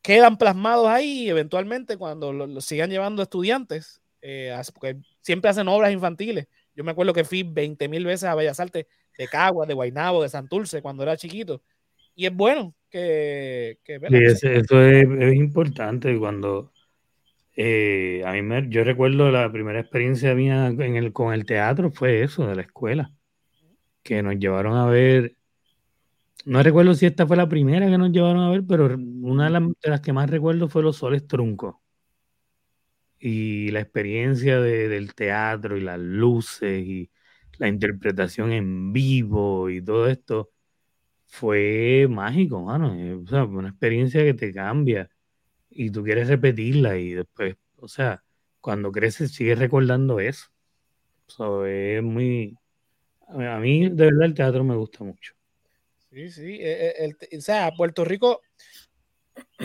quedan plasmados ahí eventualmente cuando lo, lo sigan llevando estudiantes, eh, porque siempre hacen obras infantiles. Yo me acuerdo que fui 20 mil veces a Bellas Artes de Caguas, de Guaynabo, de Santurce cuando era chiquito. Y es bueno que... que sí, eso, eso es, es, importante cuando... Eh, a mí me, yo recuerdo la primera experiencia mía en el, con el teatro fue eso, de la escuela que nos llevaron a ver. No recuerdo si esta fue la primera que nos llevaron a ver, pero una de las, de las que más recuerdo fue Los Soles Truncos. Y la experiencia de, del teatro y las luces y la interpretación en vivo y todo esto fue mágico, mano. O sea, una experiencia que te cambia y tú quieres repetirla y después, o sea, cuando creces sigues recordando eso. So, es muy, a mí, de verdad, el teatro me gusta mucho. Sí, sí. El, el, o sea, Puerto Rico,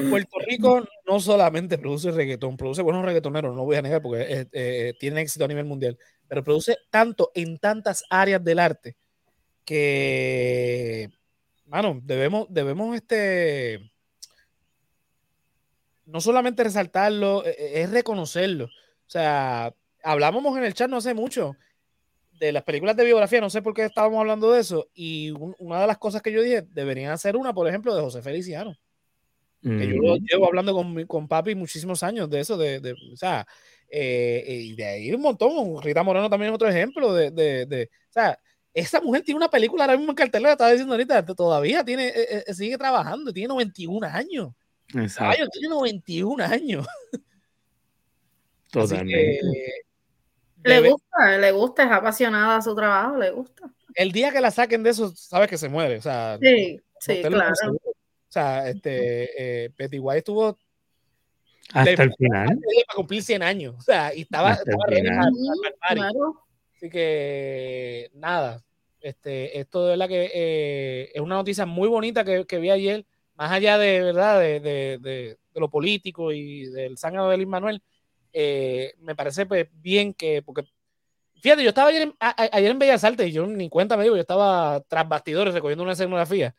Puerto Rico no solamente produce reggaetón, produce buenos reggaetoneros, no voy a negar porque eh, eh, éxito a nivel mundial, pero produce tanto en tantas áreas del arte que, mano, debemos, debemos este, no solamente resaltarlo, e- e- es reconocerlo. O sea, hablábamos en el chat no hace mucho de las películas de biografía, no sé por qué estábamos hablando de eso, y un- una de las cosas que yo dije, deberían hacer una, por ejemplo, de José Feliciano, que yo lo Ujú. llevo hablando con, con papi muchísimos años de eso, de, de- o sea, eh, y de ahí un montón, Rita Moreno también es otro ejemplo de, de, de- o sea, esa mujer tiene una película ahora mismo en cartelera, estaba diciendo ahorita, todavía tiene, eh, eh, sigue trabajando, tiene 91 años. Exacto, Caballo, tiene 91 años. Totalmente. que, Le debe- gusta, le gusta, es apasionada a su trabajo, le gusta. el día que la saquen de eso, sabes que se muere. O sea, Sí, sí, claro. O sea, este, eh, Betty White estuvo Hasta el final. para cumplir 100 años. O sea, y estaba, estaba claro. Así que nada, este, esto de verdad que eh, es una noticia muy bonita que, que vi ayer, más allá de verdad de, de- de- de lo político y del sangre de Luis Manuel, eh, me parece pues, bien que, porque fíjate, yo estaba ayer en, a- ayer en Bellas Artes y yo ni cuenta me digo, yo estaba tras bastidores recogiendo una escenografía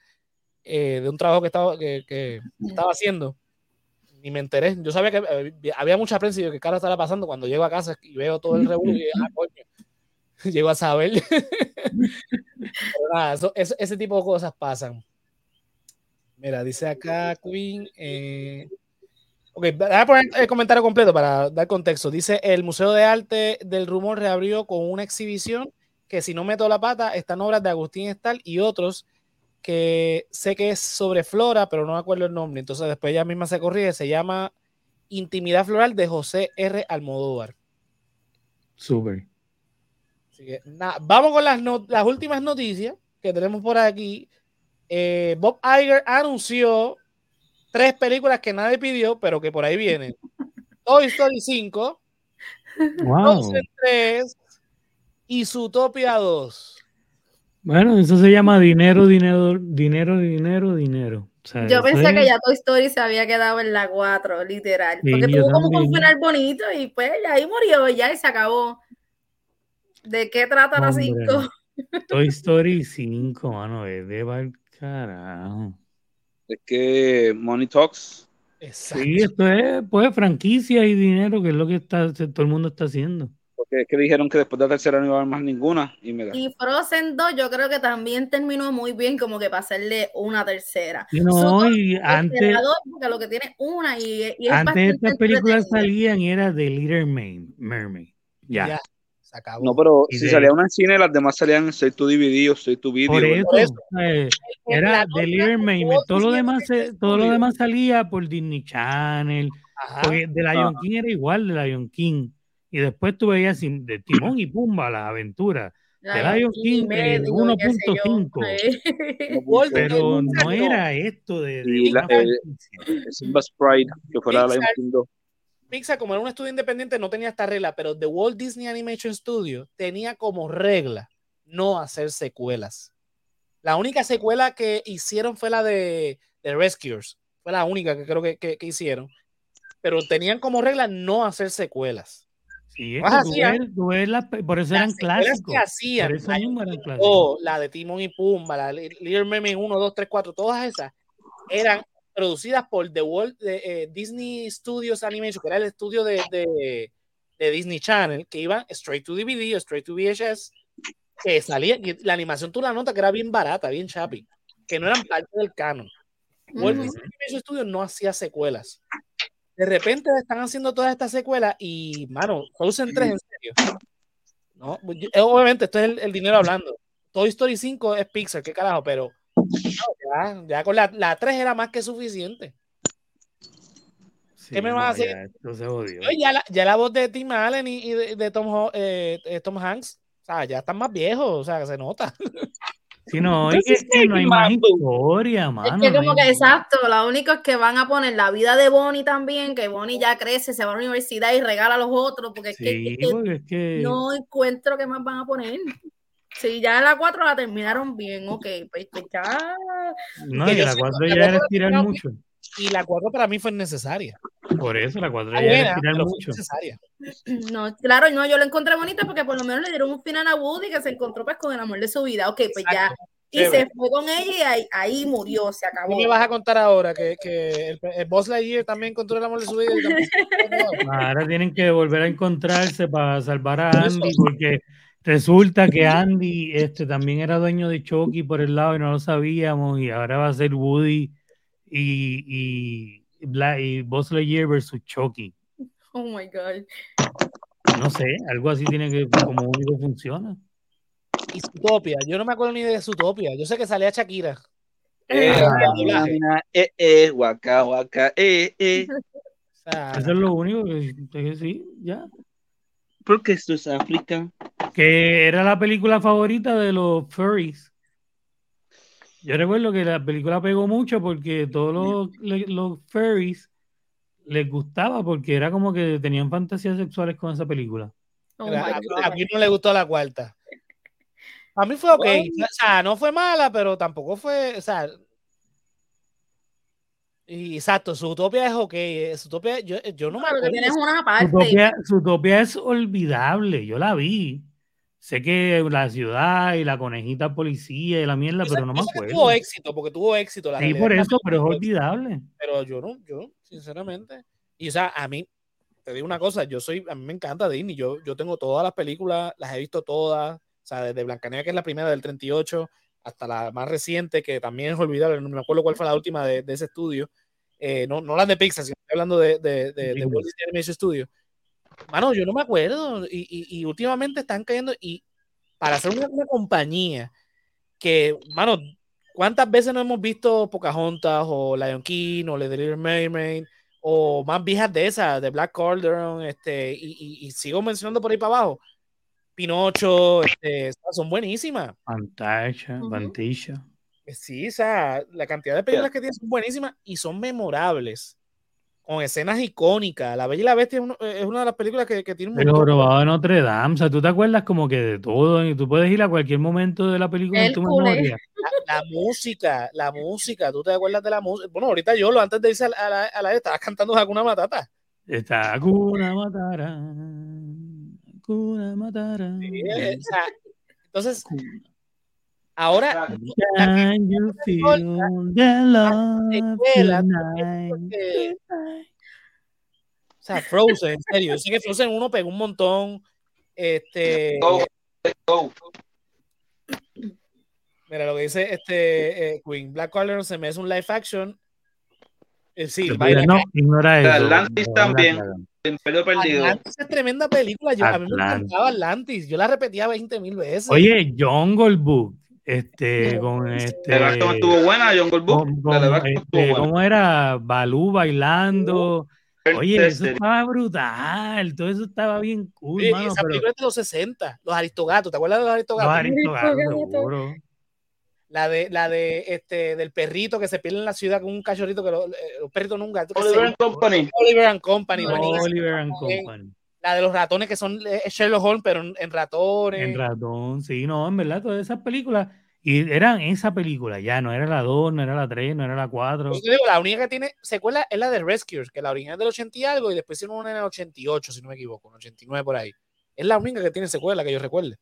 eh, de un trabajo que estaba, que, que estaba haciendo. Ni me enteré. Yo sabía que había mucha prensa y yo, ¿qué cara estaba pasando? Cuando llego a casa y veo todo el revuelo y ah, coño, llego a saber. Pero nada, eso- eso- ese tipo de cosas pasan. Mira, dice acá Queen. Eh... Ok, voy a poner el comentario completo para dar contexto. Dice: El Museo de Arte del Rumor reabrió con una exhibición que, si no meto la pata, están obras de Agustín Estal y otros que sé que es sobre flora, pero no me acuerdo el nombre. Entonces, después ella misma se corrige. Se llama Intimidad Floral de José R. Almodóvar. Súper. Así que, nada, vamos con las, no- las últimas noticias que tenemos por aquí. Eh, Bob Iger anunció tres películas que nadie pidió, pero que por ahí vienen. Toy Story 5, Wow. Frozen 3 y Zootopia 2. Bueno, eso se llama dinero, dinero, dinero, dinero, dinero. O sea, Yo pensé que ya Toy Story se había quedado en la 4, literal. Sí, Porque tuvo como un final bonito y pues ya ahí murió, ya y se acabó. ¿De qué trata la Hombre. 5? Toy Story 5, mano, es de carajo. Es que Money Talks. Exacto. Sí, esto es pues franquicia y dinero, que es lo que está, todo el mundo está haciendo. Porque es que dijeron que después de la tercera no iba a haber más ninguna. Y mira. Y Frozen 2 yo creo que también terminó muy bien como que para hacerle una tercera. No, Zootopia y es antes, porque lo que tiene una y, y es antes estas películas salían y era The Little Mermaid. Mermaid. Ya. Ya, se acabó. No, pero Y si de- salía una en cine, las demás salían en Straight to DVD o Straight to Video. Por eso, Por eso. eh, La era. Walt Todo lo demás, todo lo demás salía por Disney Channel. Ajá. Porque de Lion King era igual de Lion King. Y después tú veías de Timón y Pumba las aventuras. Lion Lion King eh, qué sé yo. 1.5. Eh. Pero no era esto de, de Y la- una eh, franquicia. Simba Sprite, que fuera. Lion King 2. Pixar, como era un estudio independiente, no tenía esta regla, pero The Walt Disney Animation Studio tenía como regla no hacer secuelas. La única secuela que hicieron fue la de, de Rescuers. Fue la única que creo que, que- que hicieron. Pero tenían como regla no hacer secuelas. Sí, es Más hacían- pe- por eso eran clásicos. que hacían, Por eso la, mismo eran clásicos. oh, la de Timon y Pumba, la de Little Mermaid 1, 2, 3, 4, todas esas eran producidas por The de, eh, Disney Studios Animation, que era el estudio de, de, de Disney Channel, que iban straight to DVD o straight to VHS, que salía, y la animación tú la notas que era bien barata, bien chapi, que no eran parte del canon. Walt Ujú. Disney Animation Studios no hacía secuelas. De repente están haciendo todas estas secuelas y, mano, Frozen 3, en serio. No, obviamente, esto es el, el dinero hablando. Toy Story 5 es Pixar, qué carajo, pero ya, ya con la, la 3 era más que suficiente. Sí, ¿qué me vas a hacer? ya, esto se jodió. Oye, ya, la, ya la voz de Tim Allen y, y de, de Tom, Ho- eh, eh, Tom Hanks, o sea, ya están más viejos, o sea, que se nota. Sí, no, y que, que no hay más historia, mano. Es que como que exacto, lo único es que van a poner la vida de Bonnie también, que Bonnie ya crece, se va a la universidad y regala a los otros, porque es que, Sí, es que porque es que. no encuentro qué más van a poner. Si ya la 4 la terminaron bien, ok, pues, pues ya. No, y la sé- 4 la ya era la estirar mucho. Y la 4 para mí fue necesaria. Por eso la 4 Está ya era estirar mucho. necesaria. No, claro, no, yo lo encontré bonita porque por lo menos le dieron un final a Woody que se encontró pues con el amor de su vida. Ok, pues ya, Exacto. y se fue con ella y ahí, ahí murió, se acabó. ¿Qué me vas a contar ahora? Que, que el, el Boss Lightyear también encontró el amor de su vida. y también- Ahora tienen que volver a encontrarse para salvar a Andy, porque resulta que Andy este, también era dueño de Chucky por el lado y no lo sabíamos, y ahora va a ser Woody y, y, Bla- y Buzz Lightyear versus Chucky. Oh my God. No sé, algo así tiene que, como único funciona. Y Zootopia. Yo no me acuerdo ni de Zootopia. Yo sé que salía Shakira. Eh, Ah, na, na, eh, eh, guaca, guaca, eh, eh. O sea, Eso es lo único que, que sí, ya. Porque esto es África. Que era la película favorita de los furries. Yo recuerdo que la película pegó mucho porque todos los, los furries les gustaba porque era como que tenían fantasías sexuales con esa película. Oh a, a mí no le gustó la cuarta. A mí fue ok. O sea, no fue mala, pero tampoco fue. O sea. Y exacto, Zootopia es ok. eh, Zootopia, yo, yo no me acuerdo. tienes una parte. Zootopia, Zootopia es olvidable, yo la vi. Sé que la ciudad y la conejita policía y la mierda, Yo sé- pero no me acuerdo. tuvo éxito, porque tuvo éxito. La Sí, por eso, pero es olvidable. pero yo no, yo, sinceramente. Y o sea, a mí, te digo una cosa, yo soy, a mí me encanta Disney, yo, yo tengo todas las películas, las he visto todas, o sea, desde Blancanieves, que es la primera del 38, hasta la más reciente, que también es olvidable, no me acuerdo cuál fue la última de, de ese estudio, eh, no, no las de Pixar, sino estoy hablando de, de, de, de. Walt Disney Animation Studio. Mano, yo no me acuerdo, y, y, y últimamente están cayendo, y para hacer una, una compañía que, mano, ¿cuántas veces no hemos visto Pocahontas o Lion King o The Little Mermaid o más viejas de esas, de Black Cauldron, este, y- y sigo mencionando por ahí para abajo? Pinocho, este, son buenísimas. Fantasia. Fantasia. Sí, o sea, la cantidad de películas que tienen son buenísimas y son memorables. Con escenas icónicas. La Bella y la Bestia es, uno- es una de las películas que, que tiene un El montón de- Notre Dame, o sea, tú te acuerdas como que de todo, y tú puedes ir a cualquier momento de la película en tu memoria. la, la música, la música, tú te acuerdas de la música. Bueno, ahorita yo lo antes de irse a la, a la, a la- estaba cantando Hakuna Matata. Está Hakuna Matara, Hakuna Matara. O sea, entonces, ahora Can you feel the love secuela, tonight? o sea, Frozen, en serio. Yo sé que Frozen 1 pegó un montón. Este, Go, go. mira lo que dice este eh, Queen. Black Cauldron se me hace un live action. Eh, sí, Pero no, ignora eso. Atlantis No, también. Imperio perdido. Atlantis es tremenda película. Yo, a mí me Atlantis. encantaba Atlantis. Yo la repetía 20 mil veces. Oye, Jungle Book, este, con La este. action estuvo buena, Jungle Book. con- La con, este, buena. ¿Cómo era? Balú bailando. Oye, eso estaba brutal. Todo eso estaba bien cool, Sí, mano. esa Pero película es de los 60, los Aristogatos, ¿te acuerdas de los los Aristogatos? aristogatos, Aristogatos. seguro. La de, la de este del perrito que se pierde en la ciudad con un cachorrito que lo- eh, los perritos nunca. Oliver and Company. Oliver and Company, buenísima. Oliver and. Company. La de los ratones que son eh, Sherlock Holmes, pero en, en ratones. En ratón, sí, no, en verdad, todas esas películas. Y eran esa película, ya, no era la 2, no era la 3, no era la 4. Yo te digo, la única que tiene secuela es la de Rescuers, que la original es del 80 y algo, y después hicieron una en el 88, si no me equivoco, en el 89 por ahí. Es la única que tiene secuela que yo recuerde.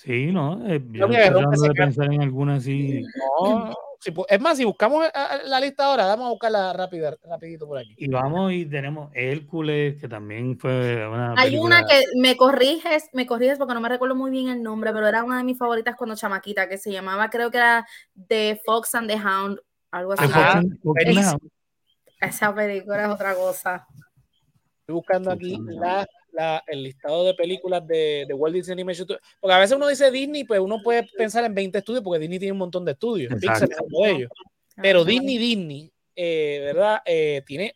Sí, no, eh, yo rompe tratando de pensar en alguna así. No, si pu- es más, si buscamos a- a- la lista ahora, vamos a buscarla rápida, rapidito por aquí. Y vamos y tenemos Hércules, que también fue una Hay película. una que me corriges, me corriges porque no me recuerdo muy bien el nombre, pero era una de mis favoritas cuando chamaquita, que se llamaba, creo que era The Fox and the Hound, algo así. Ah. Esa película es otra cosa. Estoy buscando aquí la, la- el listado de películas de, de Walt Disney Animation Studios. Porque a veces uno dice Disney, pues uno puede pensar en 20 estudios, porque Disney tiene un montón de estudios. Pixar es uno de ellos. Pero. Disney, Disney, eh, ¿verdad? Eh, tiene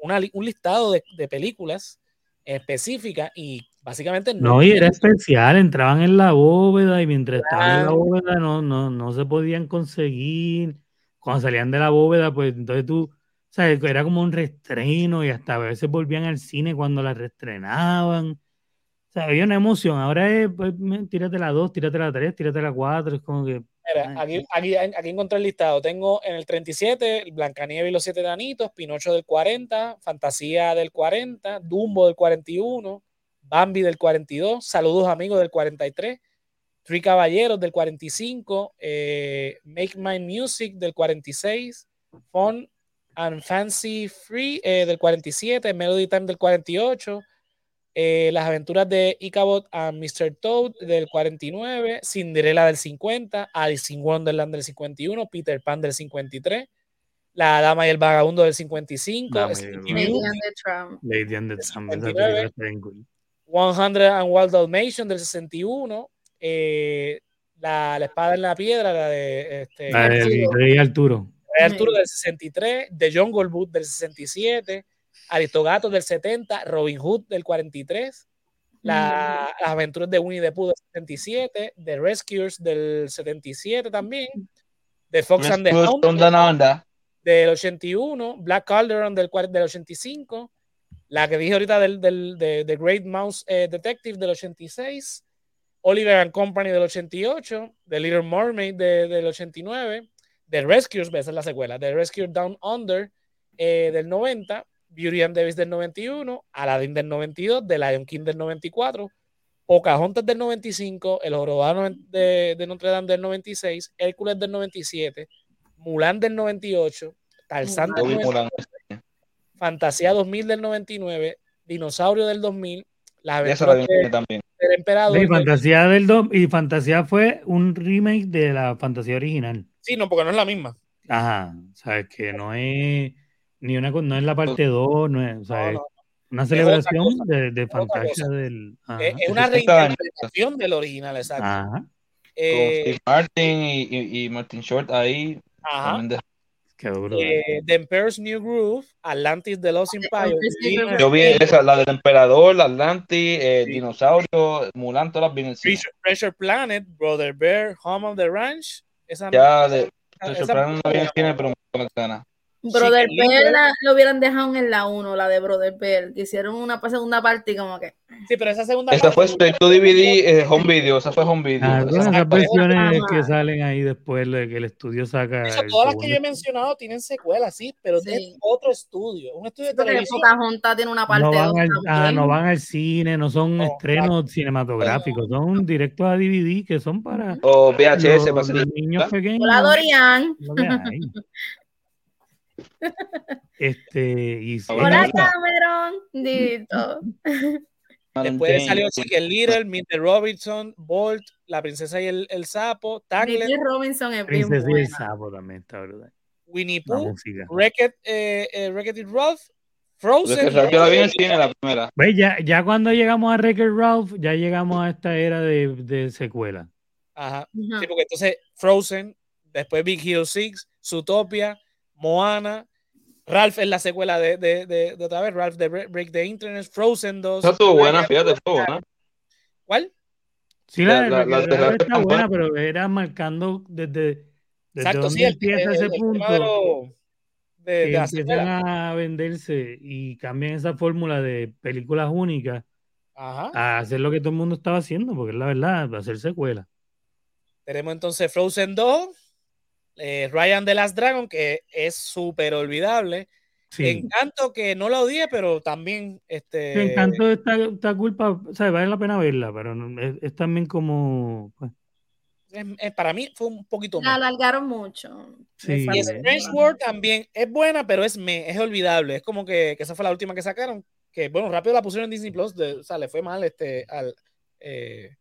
una un listado de, de películas específicas y básicamente No, y tiene- era especial, entraban en la bóveda y mientras estaban en la bóveda no, no, no se podían conseguir. Cuando salían de la bóveda, pues entonces tú, o sea, era como un reestreno y hasta a veces volvían al cine cuando la reestrenaban. O sea, había una emoción. Ahora es, pues, tírate la 2, tírate la 3, tírate la 4, es como que... Mira, aquí, aquí, aquí encontré el listado. Tengo en el 37 Blancanieves y los siete danitos, Pinocho del 40, Fantasía del 40, Dumbo del 41, Bambi del 42, Saludos amigos del 43, Three Caballeros del 45, eh, Make My Music del 46, Fun and Fancy Free eh, del 47, Melody Time del 48, eh, Las aventuras de Ichabod and Mr. Toad del 49, Cinderella del 50, Alice in Wonderland del 51, Peter Pan del 53, La Dama y el Vagabundo del 55, Dama y el Sleepy Lady and the Tramp. Lady and the del Tramp, esa 59. película está bien cool. 100 and Wild Dalmatian del 61, eh, la, la espada en la piedra, la de este, La del Arturo. Rey Arturo. Rey Arturo del 63, The Jungle Book del 67, Aristogatos del 70, Robin Hood del 43, la- Las aventuras de Winnie the Pooh del 77, The Rescuers del 77 también, The Fox and the Hound del 81, Black Calderon del, cuar- del 85, la que dije ahorita del, del de, The Great Mouse eh, Detective del 86, Oliver and Company del 88, The Little Mermaid de- del 89, The Rescuers, esa es la secuela, The Rescue Down Under eh, del 90, Beauty and the Beast del 91, Aladdin del 92, The Lion King del 94, Pocahontas del 95, El Jorobado de, de Notre Dame del 96, Hércules del 97, Mulan del 98, Tarzán del vi 99, Mulan. Fantasía 2000 del 99, Dinosaurio del 2000, Las Y esa la aventuras vi de- también. del emperador. Y del- Fantasía del 2 y Fantasía fue un remake de la Fantasía original. Sí, no, porque no es la misma. Ajá, sabes que no es ni una no es la parte 2, no es, o sea, No, es no, una celebración de, de Fantasía del ajá, Es, es una 60 años. reinterpretación del original, exacto. ajá, Con Eh, Steve Martin y, y, y Martin Short ahí. ajá. de- qué duro. Eh, The Emperor's New Groove, Atlantis The Lost Empire. Christopher Lina- Yo vi esa, la del Emperador, Atlantis, eh, Sí. Dinosaurio, Mulan, todas las vi en el cine. Treasure, Treasure Planet, Brother Bear, Home of the Ranch. Esa, Ya de esa- se esa- sorprenden no vi en el cine, pero me ganas. Brother Sí, lo hubieran dejado en la 1, la de Brother Bear, que hicieron una segunda parte y como que. Sí, pero esa segunda Esa fue parte- straight to DVD, eh, home video, esa fue home video. Ah, Esa fue- esas versiones que salen ahí después de que el estudio saca Eso, el todas las que yo he mencionado tienen secuelas, sí, pero Sí. es otro estudio, un estudio de televisión. Pocahontas tiene una parte no van, al, ah, no van al cine, no son No, estrenos cinematográficos, son directos a DVD que son para O VHS, los, para los niños pequeños. Hola Dorian. Este, y Hola, Cameron. Dito. Después salió Chicken Little, Mr. Robinson, Bolt, La Princesa y el, el Sapo, Tanglet, Vicky Robinson es bien Princesa y el buena. sapo también está brutal. Winnie Pooh. Wreck-It eh, eh, Wreck-It Ralph, Frozen. yo la vi en el cine la primera. Ve, ya, ya cuando llegamos a Wreck-It Ralph, ya llegamos a esta era de, de secuela. Ajá. Ajá. Sí, porque entonces Frozen, después Big Hero 6, Zootopia, Moana, Ralph es la secuela de, de, de, de otra vez, Ralph de Break the Internet, Frozen 2. Esa estuvo buena, fíjate, estuvo buena. ¿Cuál? Sí, la, La- la, la- la Wreck-It de Ralph está buena, pero era marcando desde, desde Exacto, sí, el, empieza el- ese el punto. de, lo- de, de que empiezan a venderse y cambian esa fórmula de películas únicas Ajá. a hacer lo que todo el mundo estaba haciendo, porque es la verdad, hacer secuela. Tenemos entonces Frozen 2, eh, Ryan the Last Dragon, que es súper olvidable. Sí. Encanto, que no la odié, pero también este, Sí, Encanto está, está culpa, o sea, vale la pena verla, pero es, es también como pues, es- es- para mí fue un poquito La más. alargaron mucho. Sí. Y Strange World también es buena, pero es me, es olvidable. Es como que, que esa fue la última que sacaron. Que bueno, rápido la pusieron en Disney Plus. de- o sea, le fue mal este al. eh,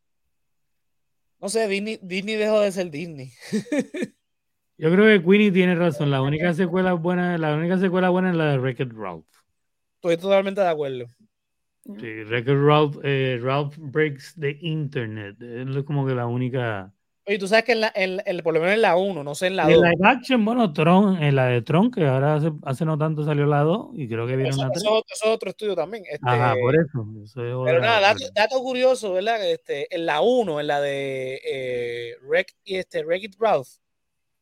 no sé, Disney, Disney dejó de ser Disney. Yo creo que Queenie tiene razón. La única secuela buena, la única secuela buena es la de Wreck-It Ralph. Estoy totalmente de acuerdo. Sí, Wreck-It Ralph, eh, Ralph Breaks the Internet. Es como que la única. Oye, tú sabes que en la, en, en- por lo menos en la 1, no sé en la Y en 2. live action, bueno, Tron, en la de Tron, que ahora hace, hace no tanto salió la 2 y creo que viene Eso, eso 3. es otro, eso es otro estudio también. este, Ajá, por eso. eso es Pero nada, dato, dato curioso, ¿verdad? Este, en la 1, en la de eh, Wreck, y este, Wreck It Ralph,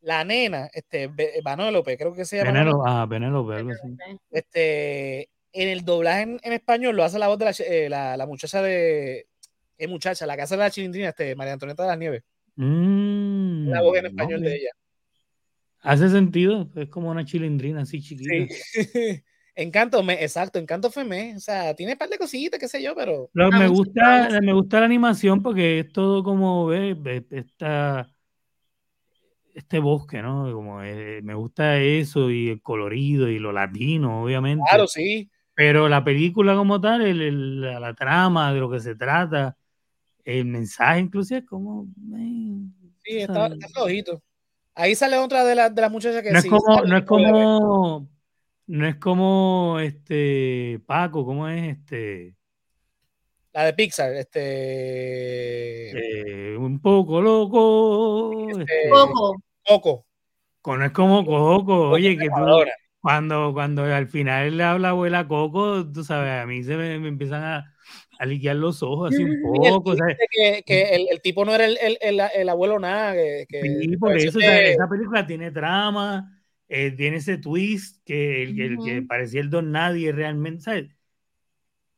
la nena, este, Vanellope, creo que se llama. Penélope, ah, Penélope, algo así. este, en el doblaje en, en español lo hace la voz de la, eh, la, la muchacha de. ¿Qué muchacha? La que hace la chilindrina, este, María Antonieta de las Nieves. Mm, La voz en español de ella. Hace sentido, es como una chilindrina así chiquita. Sí. Encanto, me, exacto, Encanto Femé. O sea, tiene un par de cositas, qué sé yo, pero. Lo- Ah, me, gusta, me gusta la animación porque es todo como ve, ve- esta, este bosque, ¿no? Como, eh, me gusta eso y el colorido y lo latino, obviamente. Claro, sí. Pero la película como tal, el- el- la, la trama de lo que se trata, el mensaje inclusive es como... Sí, está, está flojito. Ahí sale otra de, las de las muchachas que No es como, no es como, no es como este Paco, ¿cómo es este? La de Pixar, este. Eh, un poco loco. Este, este, Coco. Coco. con- no es como Coco, oye, que tú, cuando, cuando al final le habla abuela Coco, tú sabes, a mí se me, me empiezan a, a liquear los ojos así un el poco, chiste ¿sabes? que, que el, el tipo no era el, el, el, el abuelo nada. Que, que Sí, por eso, o que- sea, esa película tiene trama, eh, tiene ese twist que, el, que- el parecía el don nadie realmente, ¿sabes?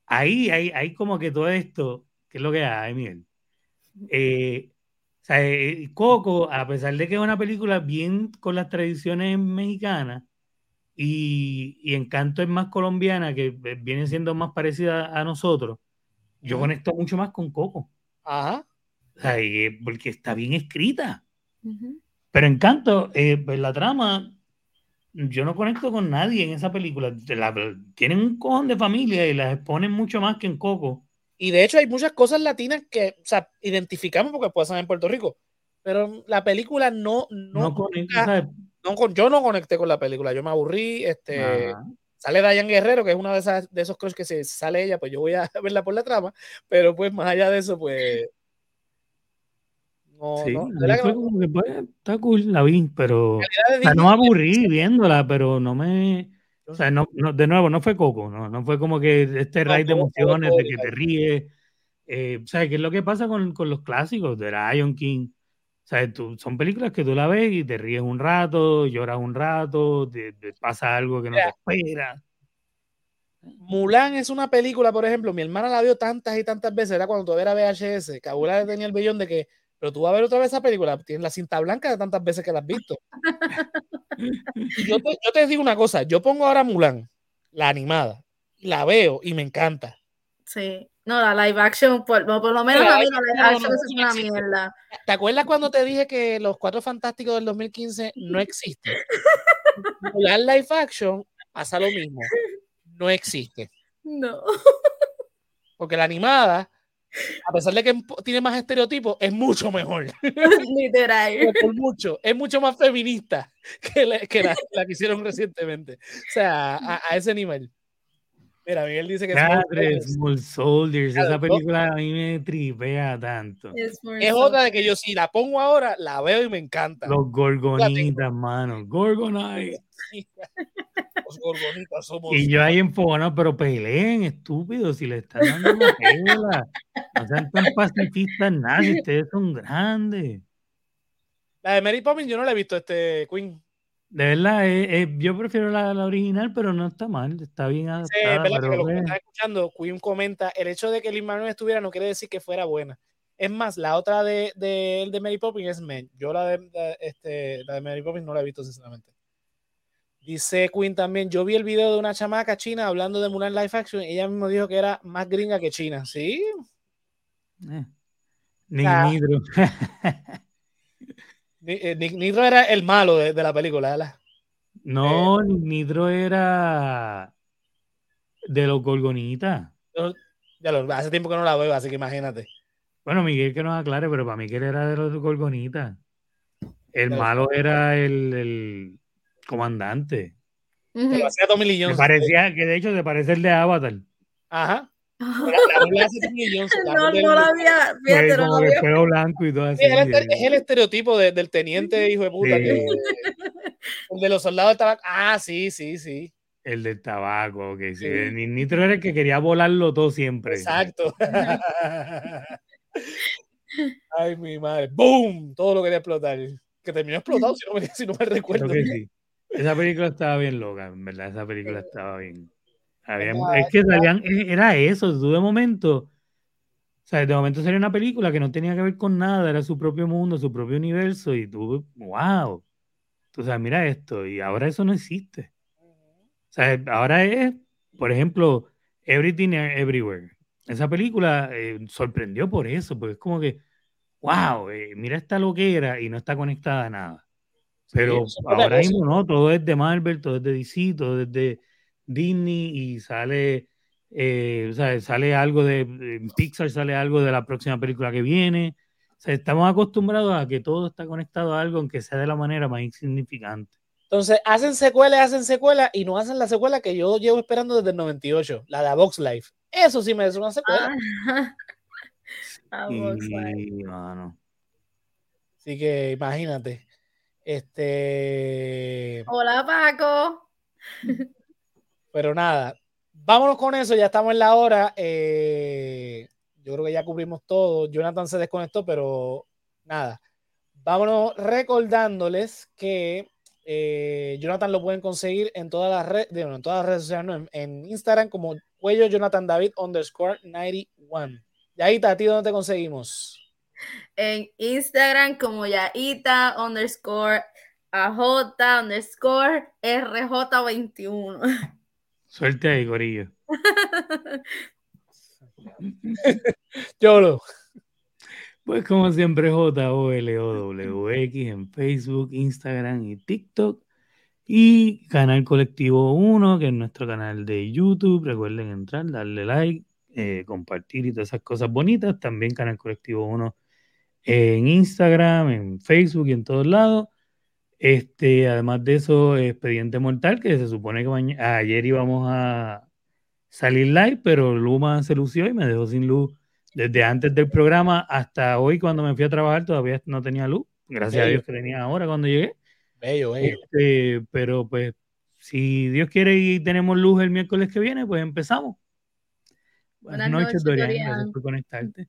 Ahí hay, hay como que todo esto, que es lo que hay, Miguel. Eh, sea, eh, Coco, a pesar de que es una película bien con las tradiciones mexicanas y, y Encanto es más colombiana, que viene siendo más parecida a nosotros, yo conecto mucho más con Coco, Ajá. o sea, eh, porque está bien escrita. Pero Encanto, eh, pues la trama, yo no conecto con nadie en esa película. La- tienen un cojón de familia y las exponen mucho más que en Coco. Y de hecho hay muchas cosas latinas que, o sea, identificamos porque pasan en Puerto Rico. Pero la película no, no, No, no con- yo no conecté con la película. Yo me aburrí. Este, sale Dayan Guerrero, que es una de esas de esos crush que se sale ella, pues yo voy a verla por la trama. Pero pues más allá de eso, pues. No, Sí, no, fue como que, pues, está cool, la vi, pero... O sea, no me aburrí viéndola, pero no me... O sea, no, no- de nuevo, no fue Coco, no, no fue como que este No, raid de emociones, de que te ríes. Eh, o sea, ¿qué es lo que pasa con, con los clásicos de Lion King? O sea, tú- son películas que tú la ves y te ríes un rato, lloras un rato, te, te pasa algo que no te Mira. esperas. Mulan es una película, por ejemplo, mi hermana la vio tantas y tantas veces, era cuando todavía era VHS, que abuela tenía el bellón de que, pero tú vas a ver otra vez esa película, tienes la cinta blanca de tantas veces que la has visto. Yo te, yo te digo una cosa, yo pongo ahora Mulan, la animada, la veo y me encanta. Sí. No, la live action, por, por lo menos La live la live action no, action no, es una mierda. ¿Te acuerdas cuando te dije que los Cuatro Fantásticos del 2015 no existen? Mulan Live Action pasa lo mismo, no existe. No. Porque la animada, a pesar de que tiene más estereotipos, es mucho mejor. Literal. Por mucho, es mucho más feminista que la que, la, la que hicieron recientemente. O sea, a, a ese nivel. Mira, Miguel dice que Small Small Soldiers, Claro, esa película a mí me tripea tanto. Es, otra de que yo si la pongo ahora, la veo y me encanta. Los gorgonitas, mano. Gorgonite. Gorgonitas somos. Y yo ahí enfogado, pero peleen, estúpidos, si le están dando una pela. No sean tan pacifistas, nada, si ustedes son grandes. La de Mary Poppins yo no la he visto, este Queen. De verdad, eh, eh, yo prefiero la, la original, pero no está mal, está bien Sí, adaptada. que pero, lo que estás escuchando, Queen comenta, el hecho de que Lin Manuel estuviera no quiere decir que fuera buena. Es más, la otra de, de, de Mary Poppins es Men. Yo la de, de- este, la de Mary Poppins no la he visto, sinceramente. Dice Queen también, yo vi el video de una chamaca china hablando de Mulan Live Action y ella mismo dijo que era más gringa que china. Sí, eh. Ni Ah. Nitro. Ni- eh, Nick Nitro era el malo de, de la película, ¿verdad? no, Ni Nitro era de los Gorgonitas. Ya lo, hace tiempo que no la veo, así que imagínate. Bueno, Miguel que nos aclare, pero para mí que él era de los Gorgonitas. El malo era el, el comandante. Lo hacía Tommy Lee Me parecía que de hecho se parece el de Avatar. Ajá. No, no la había, fíjate, Fue no había. pelo blanco y todo así. Sí, es, el, este- es el estereotipo de- del teniente hijo de puta. Sí. que- el de los soldados del tabaco. Ah, sí, sí, sí. El del tabaco, ok. Sí. Sí. El Nitro era el que quería volarlo todo siempre. Exacto. Ay, mi madre. ¡Boom! Todo lo quería explotar. Que terminó explotado, si no me, si no me Creo recuerdo. que sí. Esa película estaba bien loca, en verdad. Esa película estaba bien. Había- es que salían, e, era eso. Tú de momento, o sea, de momento salía una película que no tenía que ver con nada, era su propio mundo, su propio universo, y tú, wow. Tú sabes, mira esto, y ahora eso no existe. O sea, ahora es, por ejemplo, Everything Everywhere. Esa película eh, sorprendió por eso, porque es como que, wow, eh, mira esta loquera y no está conectada a nada. Pero ahora mismo no, todo es de Marvel, todo es de DC, todo es de Disney y sale, eh, o sea, sale algo de, Pixar, sale algo de la próxima película que viene. O sea, estamos acostumbrados a que todo está conectado a algo, aunque sea de la manera más insignificante. Entonces, hacen secuelas, hacen secuelas y no hacen la secuela que yo llevo esperando desde el 98, la de Box Life. Eso sí me es una secuela. Ah, Y, mano, Así que imagínate. Este. Hola, Paco. Pero nada, vámonos con eso, ya estamos en la hora. eh, yo creo que ya cubrimos todo. Jonathan se desconectó, pero nada. Vámonos recordándoles que eh, Jonathan lo pueden conseguir en todas las redes, en todas las redes sociales, no, en, en Instagram como cuello Jonathan David underscore 91. Y ahí, ¿a ti dónde te conseguimos? En Instagram como Yaita underscore AJ underscore RJ21. suerte ahí, Corillo. Yolo. Pues como siempre, J-O-L-O-W-X en Facebook, Instagram y TikTok. Y Canal Colectivo 1, que es nuestro canal de YouTube. Recuerden entrar, darle like, eh, compartir y todas esas cosas bonitas. También Canal Colectivo 1 en Instagram, en Facebook y en todos lados. Este, además de eso, Expediente Mortal, que se supone que ayer íbamos a salir live, pero Luma se lució y me dejó sin luz desde antes del programa hasta hoy cuando me fui a trabajar todavía no tenía luz. Gracias a. Dios que tenía ahora cuando llegué. Bello, bello. Este, pero pues si Dios quiere y tenemos luz el miércoles que viene, pues empezamos. Buenas, Buenas noches, noches, Dorian. Dorian. Gracias por conectarte.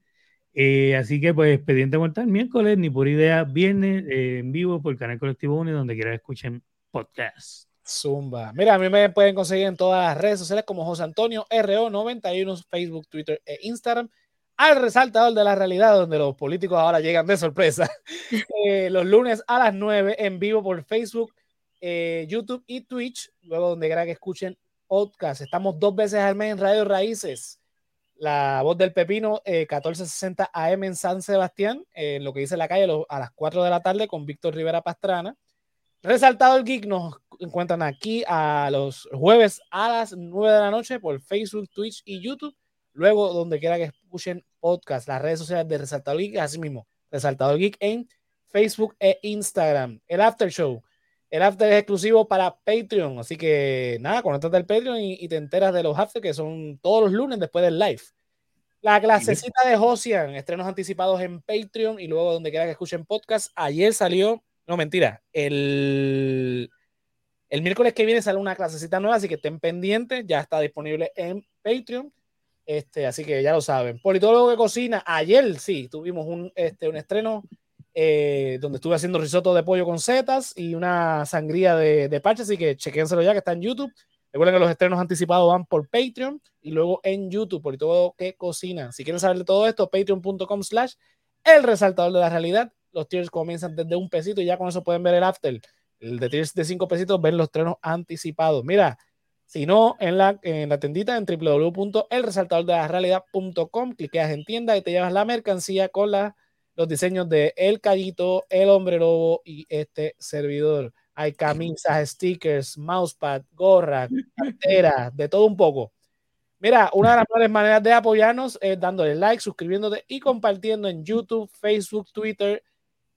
Eh, así que pues expediente mortal miércoles, ni por idea, viernes eh, en vivo por Canal Colectivo 1 y donde quiera escuchen podcast. Zumba. Mira, a mí me pueden conseguir en todas las redes sociales como José Antonio RO91, Facebook, Twitter e Instagram. Al resaltador de la realidad, donde los políticos ahora llegan de sorpresa. Eh, los lunes a las 9 en vivo por Facebook, YouTube y Twitch. Luego, donde quiera que escuchen podcast. Estamos dos veces al mes en Radio Raíces. La voz del Pepino, eh, 1460 AM en San Sebastián, en lo que dice la calle a las 4 de la tarde con Víctor Rivera Pastrana. Resaltado el Geek nos encuentran aquí a los jueves a las 9 de la noche por Facebook, Twitch y YouTube. Luego, donde quiera que escuchen podcast, las redes sociales de Resaltador Geek, así mismo, Resaltador Geek en Facebook e Instagram. El After Show. El After es exclusivo para Patreon, así que nada, conéctate al Patreon y, y te enteras de los After que son todos los lunes después del live. La clasecita de Josian, estrenos anticipados en Patreon y luego donde quiera que escuchen podcast. Ayer salió, no mentira, el, el miércoles que viene sale una clasecita nueva, así que estén pendientes, ya está disponible en Patreon. Este, así que ya lo saben. Politólogo que cocina, ayer sí, tuvimos un, este, un estreno eh, donde estuve haciendo risotto de pollo con setas y una sangría de, de parche, así que chequénselo ya que está en YouTube. Recuerden que los estrenos anticipados van por Patreon y luego en YouTube, por todo que cocina. Si quieren saber de todo esto, patreon.com slash el resaltador de la realidad. Los tiers comienzan desde un pesito y ya con eso pueden ver el after. El de tiers de cinco pesitos, ven los estrenos anticipados. Mira, si no, en la, en la tendita en www.elresaltadordelarealidad.com, cliqueas en tienda y te llevas la mercancía con la, los diseños de El Callito, El Hombre Lobo y este servidor. Hay camisas, stickers, mousepad, gorra, cartera, de todo un poco. Mira, una de las mejores maneras de apoyarnos es dándole like, suscribiéndote y compartiendo en YouTube, Facebook, Twitter,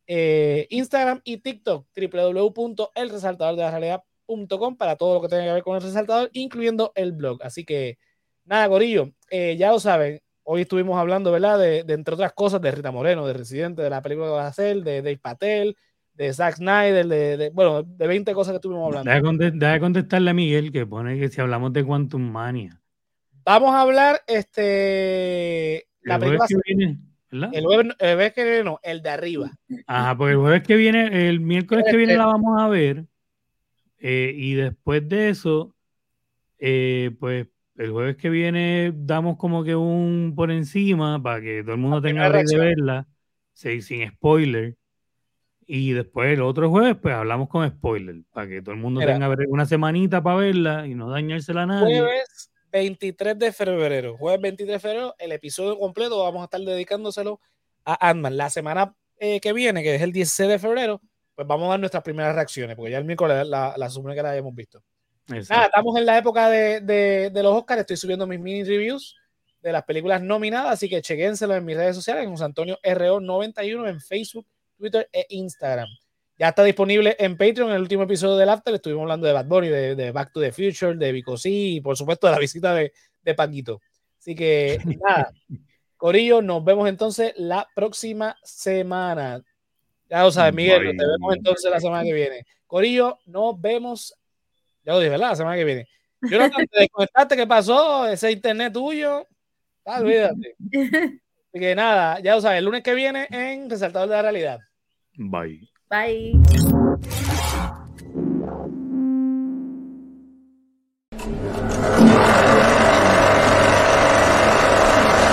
eh, Instagram y TikTok, www.elresaltadordelarealidad.com para todo lo que tenga que ver con el resaltador, incluyendo el blog. Así que, nada, Gorillo, eh, ya lo saben, hoy estuvimos hablando, ¿verdad? De, de, entre otras cosas, de Rita Moreno, de Residente, de la película que va a hacer, de Dave Patel, de Zack Snyder, de, de, bueno, de 20 cosas que estuvimos hablando. Deja, contest deja contestarle a Miguel que pone que si hablamos de Quantum Mania. Vamos a hablar, este, la el película, jueves que viene, ¿verdad? el jueves, el jueves que viene, no, el de arriba. Ajá, porque el jueves que viene, el miércoles que viene la vamos a ver. Eh, y después de eso, eh, pues el jueves que viene damos como que un por encima para que todo el mundo tenga break de verla, sí, sin spoiler. Y después el otro jueves, pues hablamos con spoiler, para que todo el mundo Mira. tenga una semanita para verla y no dañársela a nadie. Jueves 23 de febrero. Jueves 23 de febrero, el episodio completo vamos a estar dedicándoselo a Ant-Man. La semana eh, que viene, que es el 16 de febrero, pues vamos a dar nuestras primeras reacciones, porque ya el miércoles la, la supone que la habíamos visto. Nada, estamos en la época de, de- de los Oscars. Estoy subiendo mis mini reviews de las películas nominadas, así que chequénselo en mis redes sociales, en José Antonio RO91 en Facebook, Twitter e Instagram. Ya está disponible en Patreon en el último episodio del After. Estuvimos hablando de Bad Bunny, de, de Back to the Future, de Vico y por supuesto de la visita de, de Paquito. Así que nada, Corillo, nos vemos entonces la próxima semana. Ya lo sabes, Miguel, nos vemos entonces la semana que viene. Corillo, nos vemos. Ya lo dije, ¿verdad? La semana que viene. Jonathan, te desconectaste, ¿qué pasó? Ese internet tuyo. Ah, olvídate. Así que nada, ya lo sabes, el lunes que viene en Resaltador de la Realidad. Bye. Bye.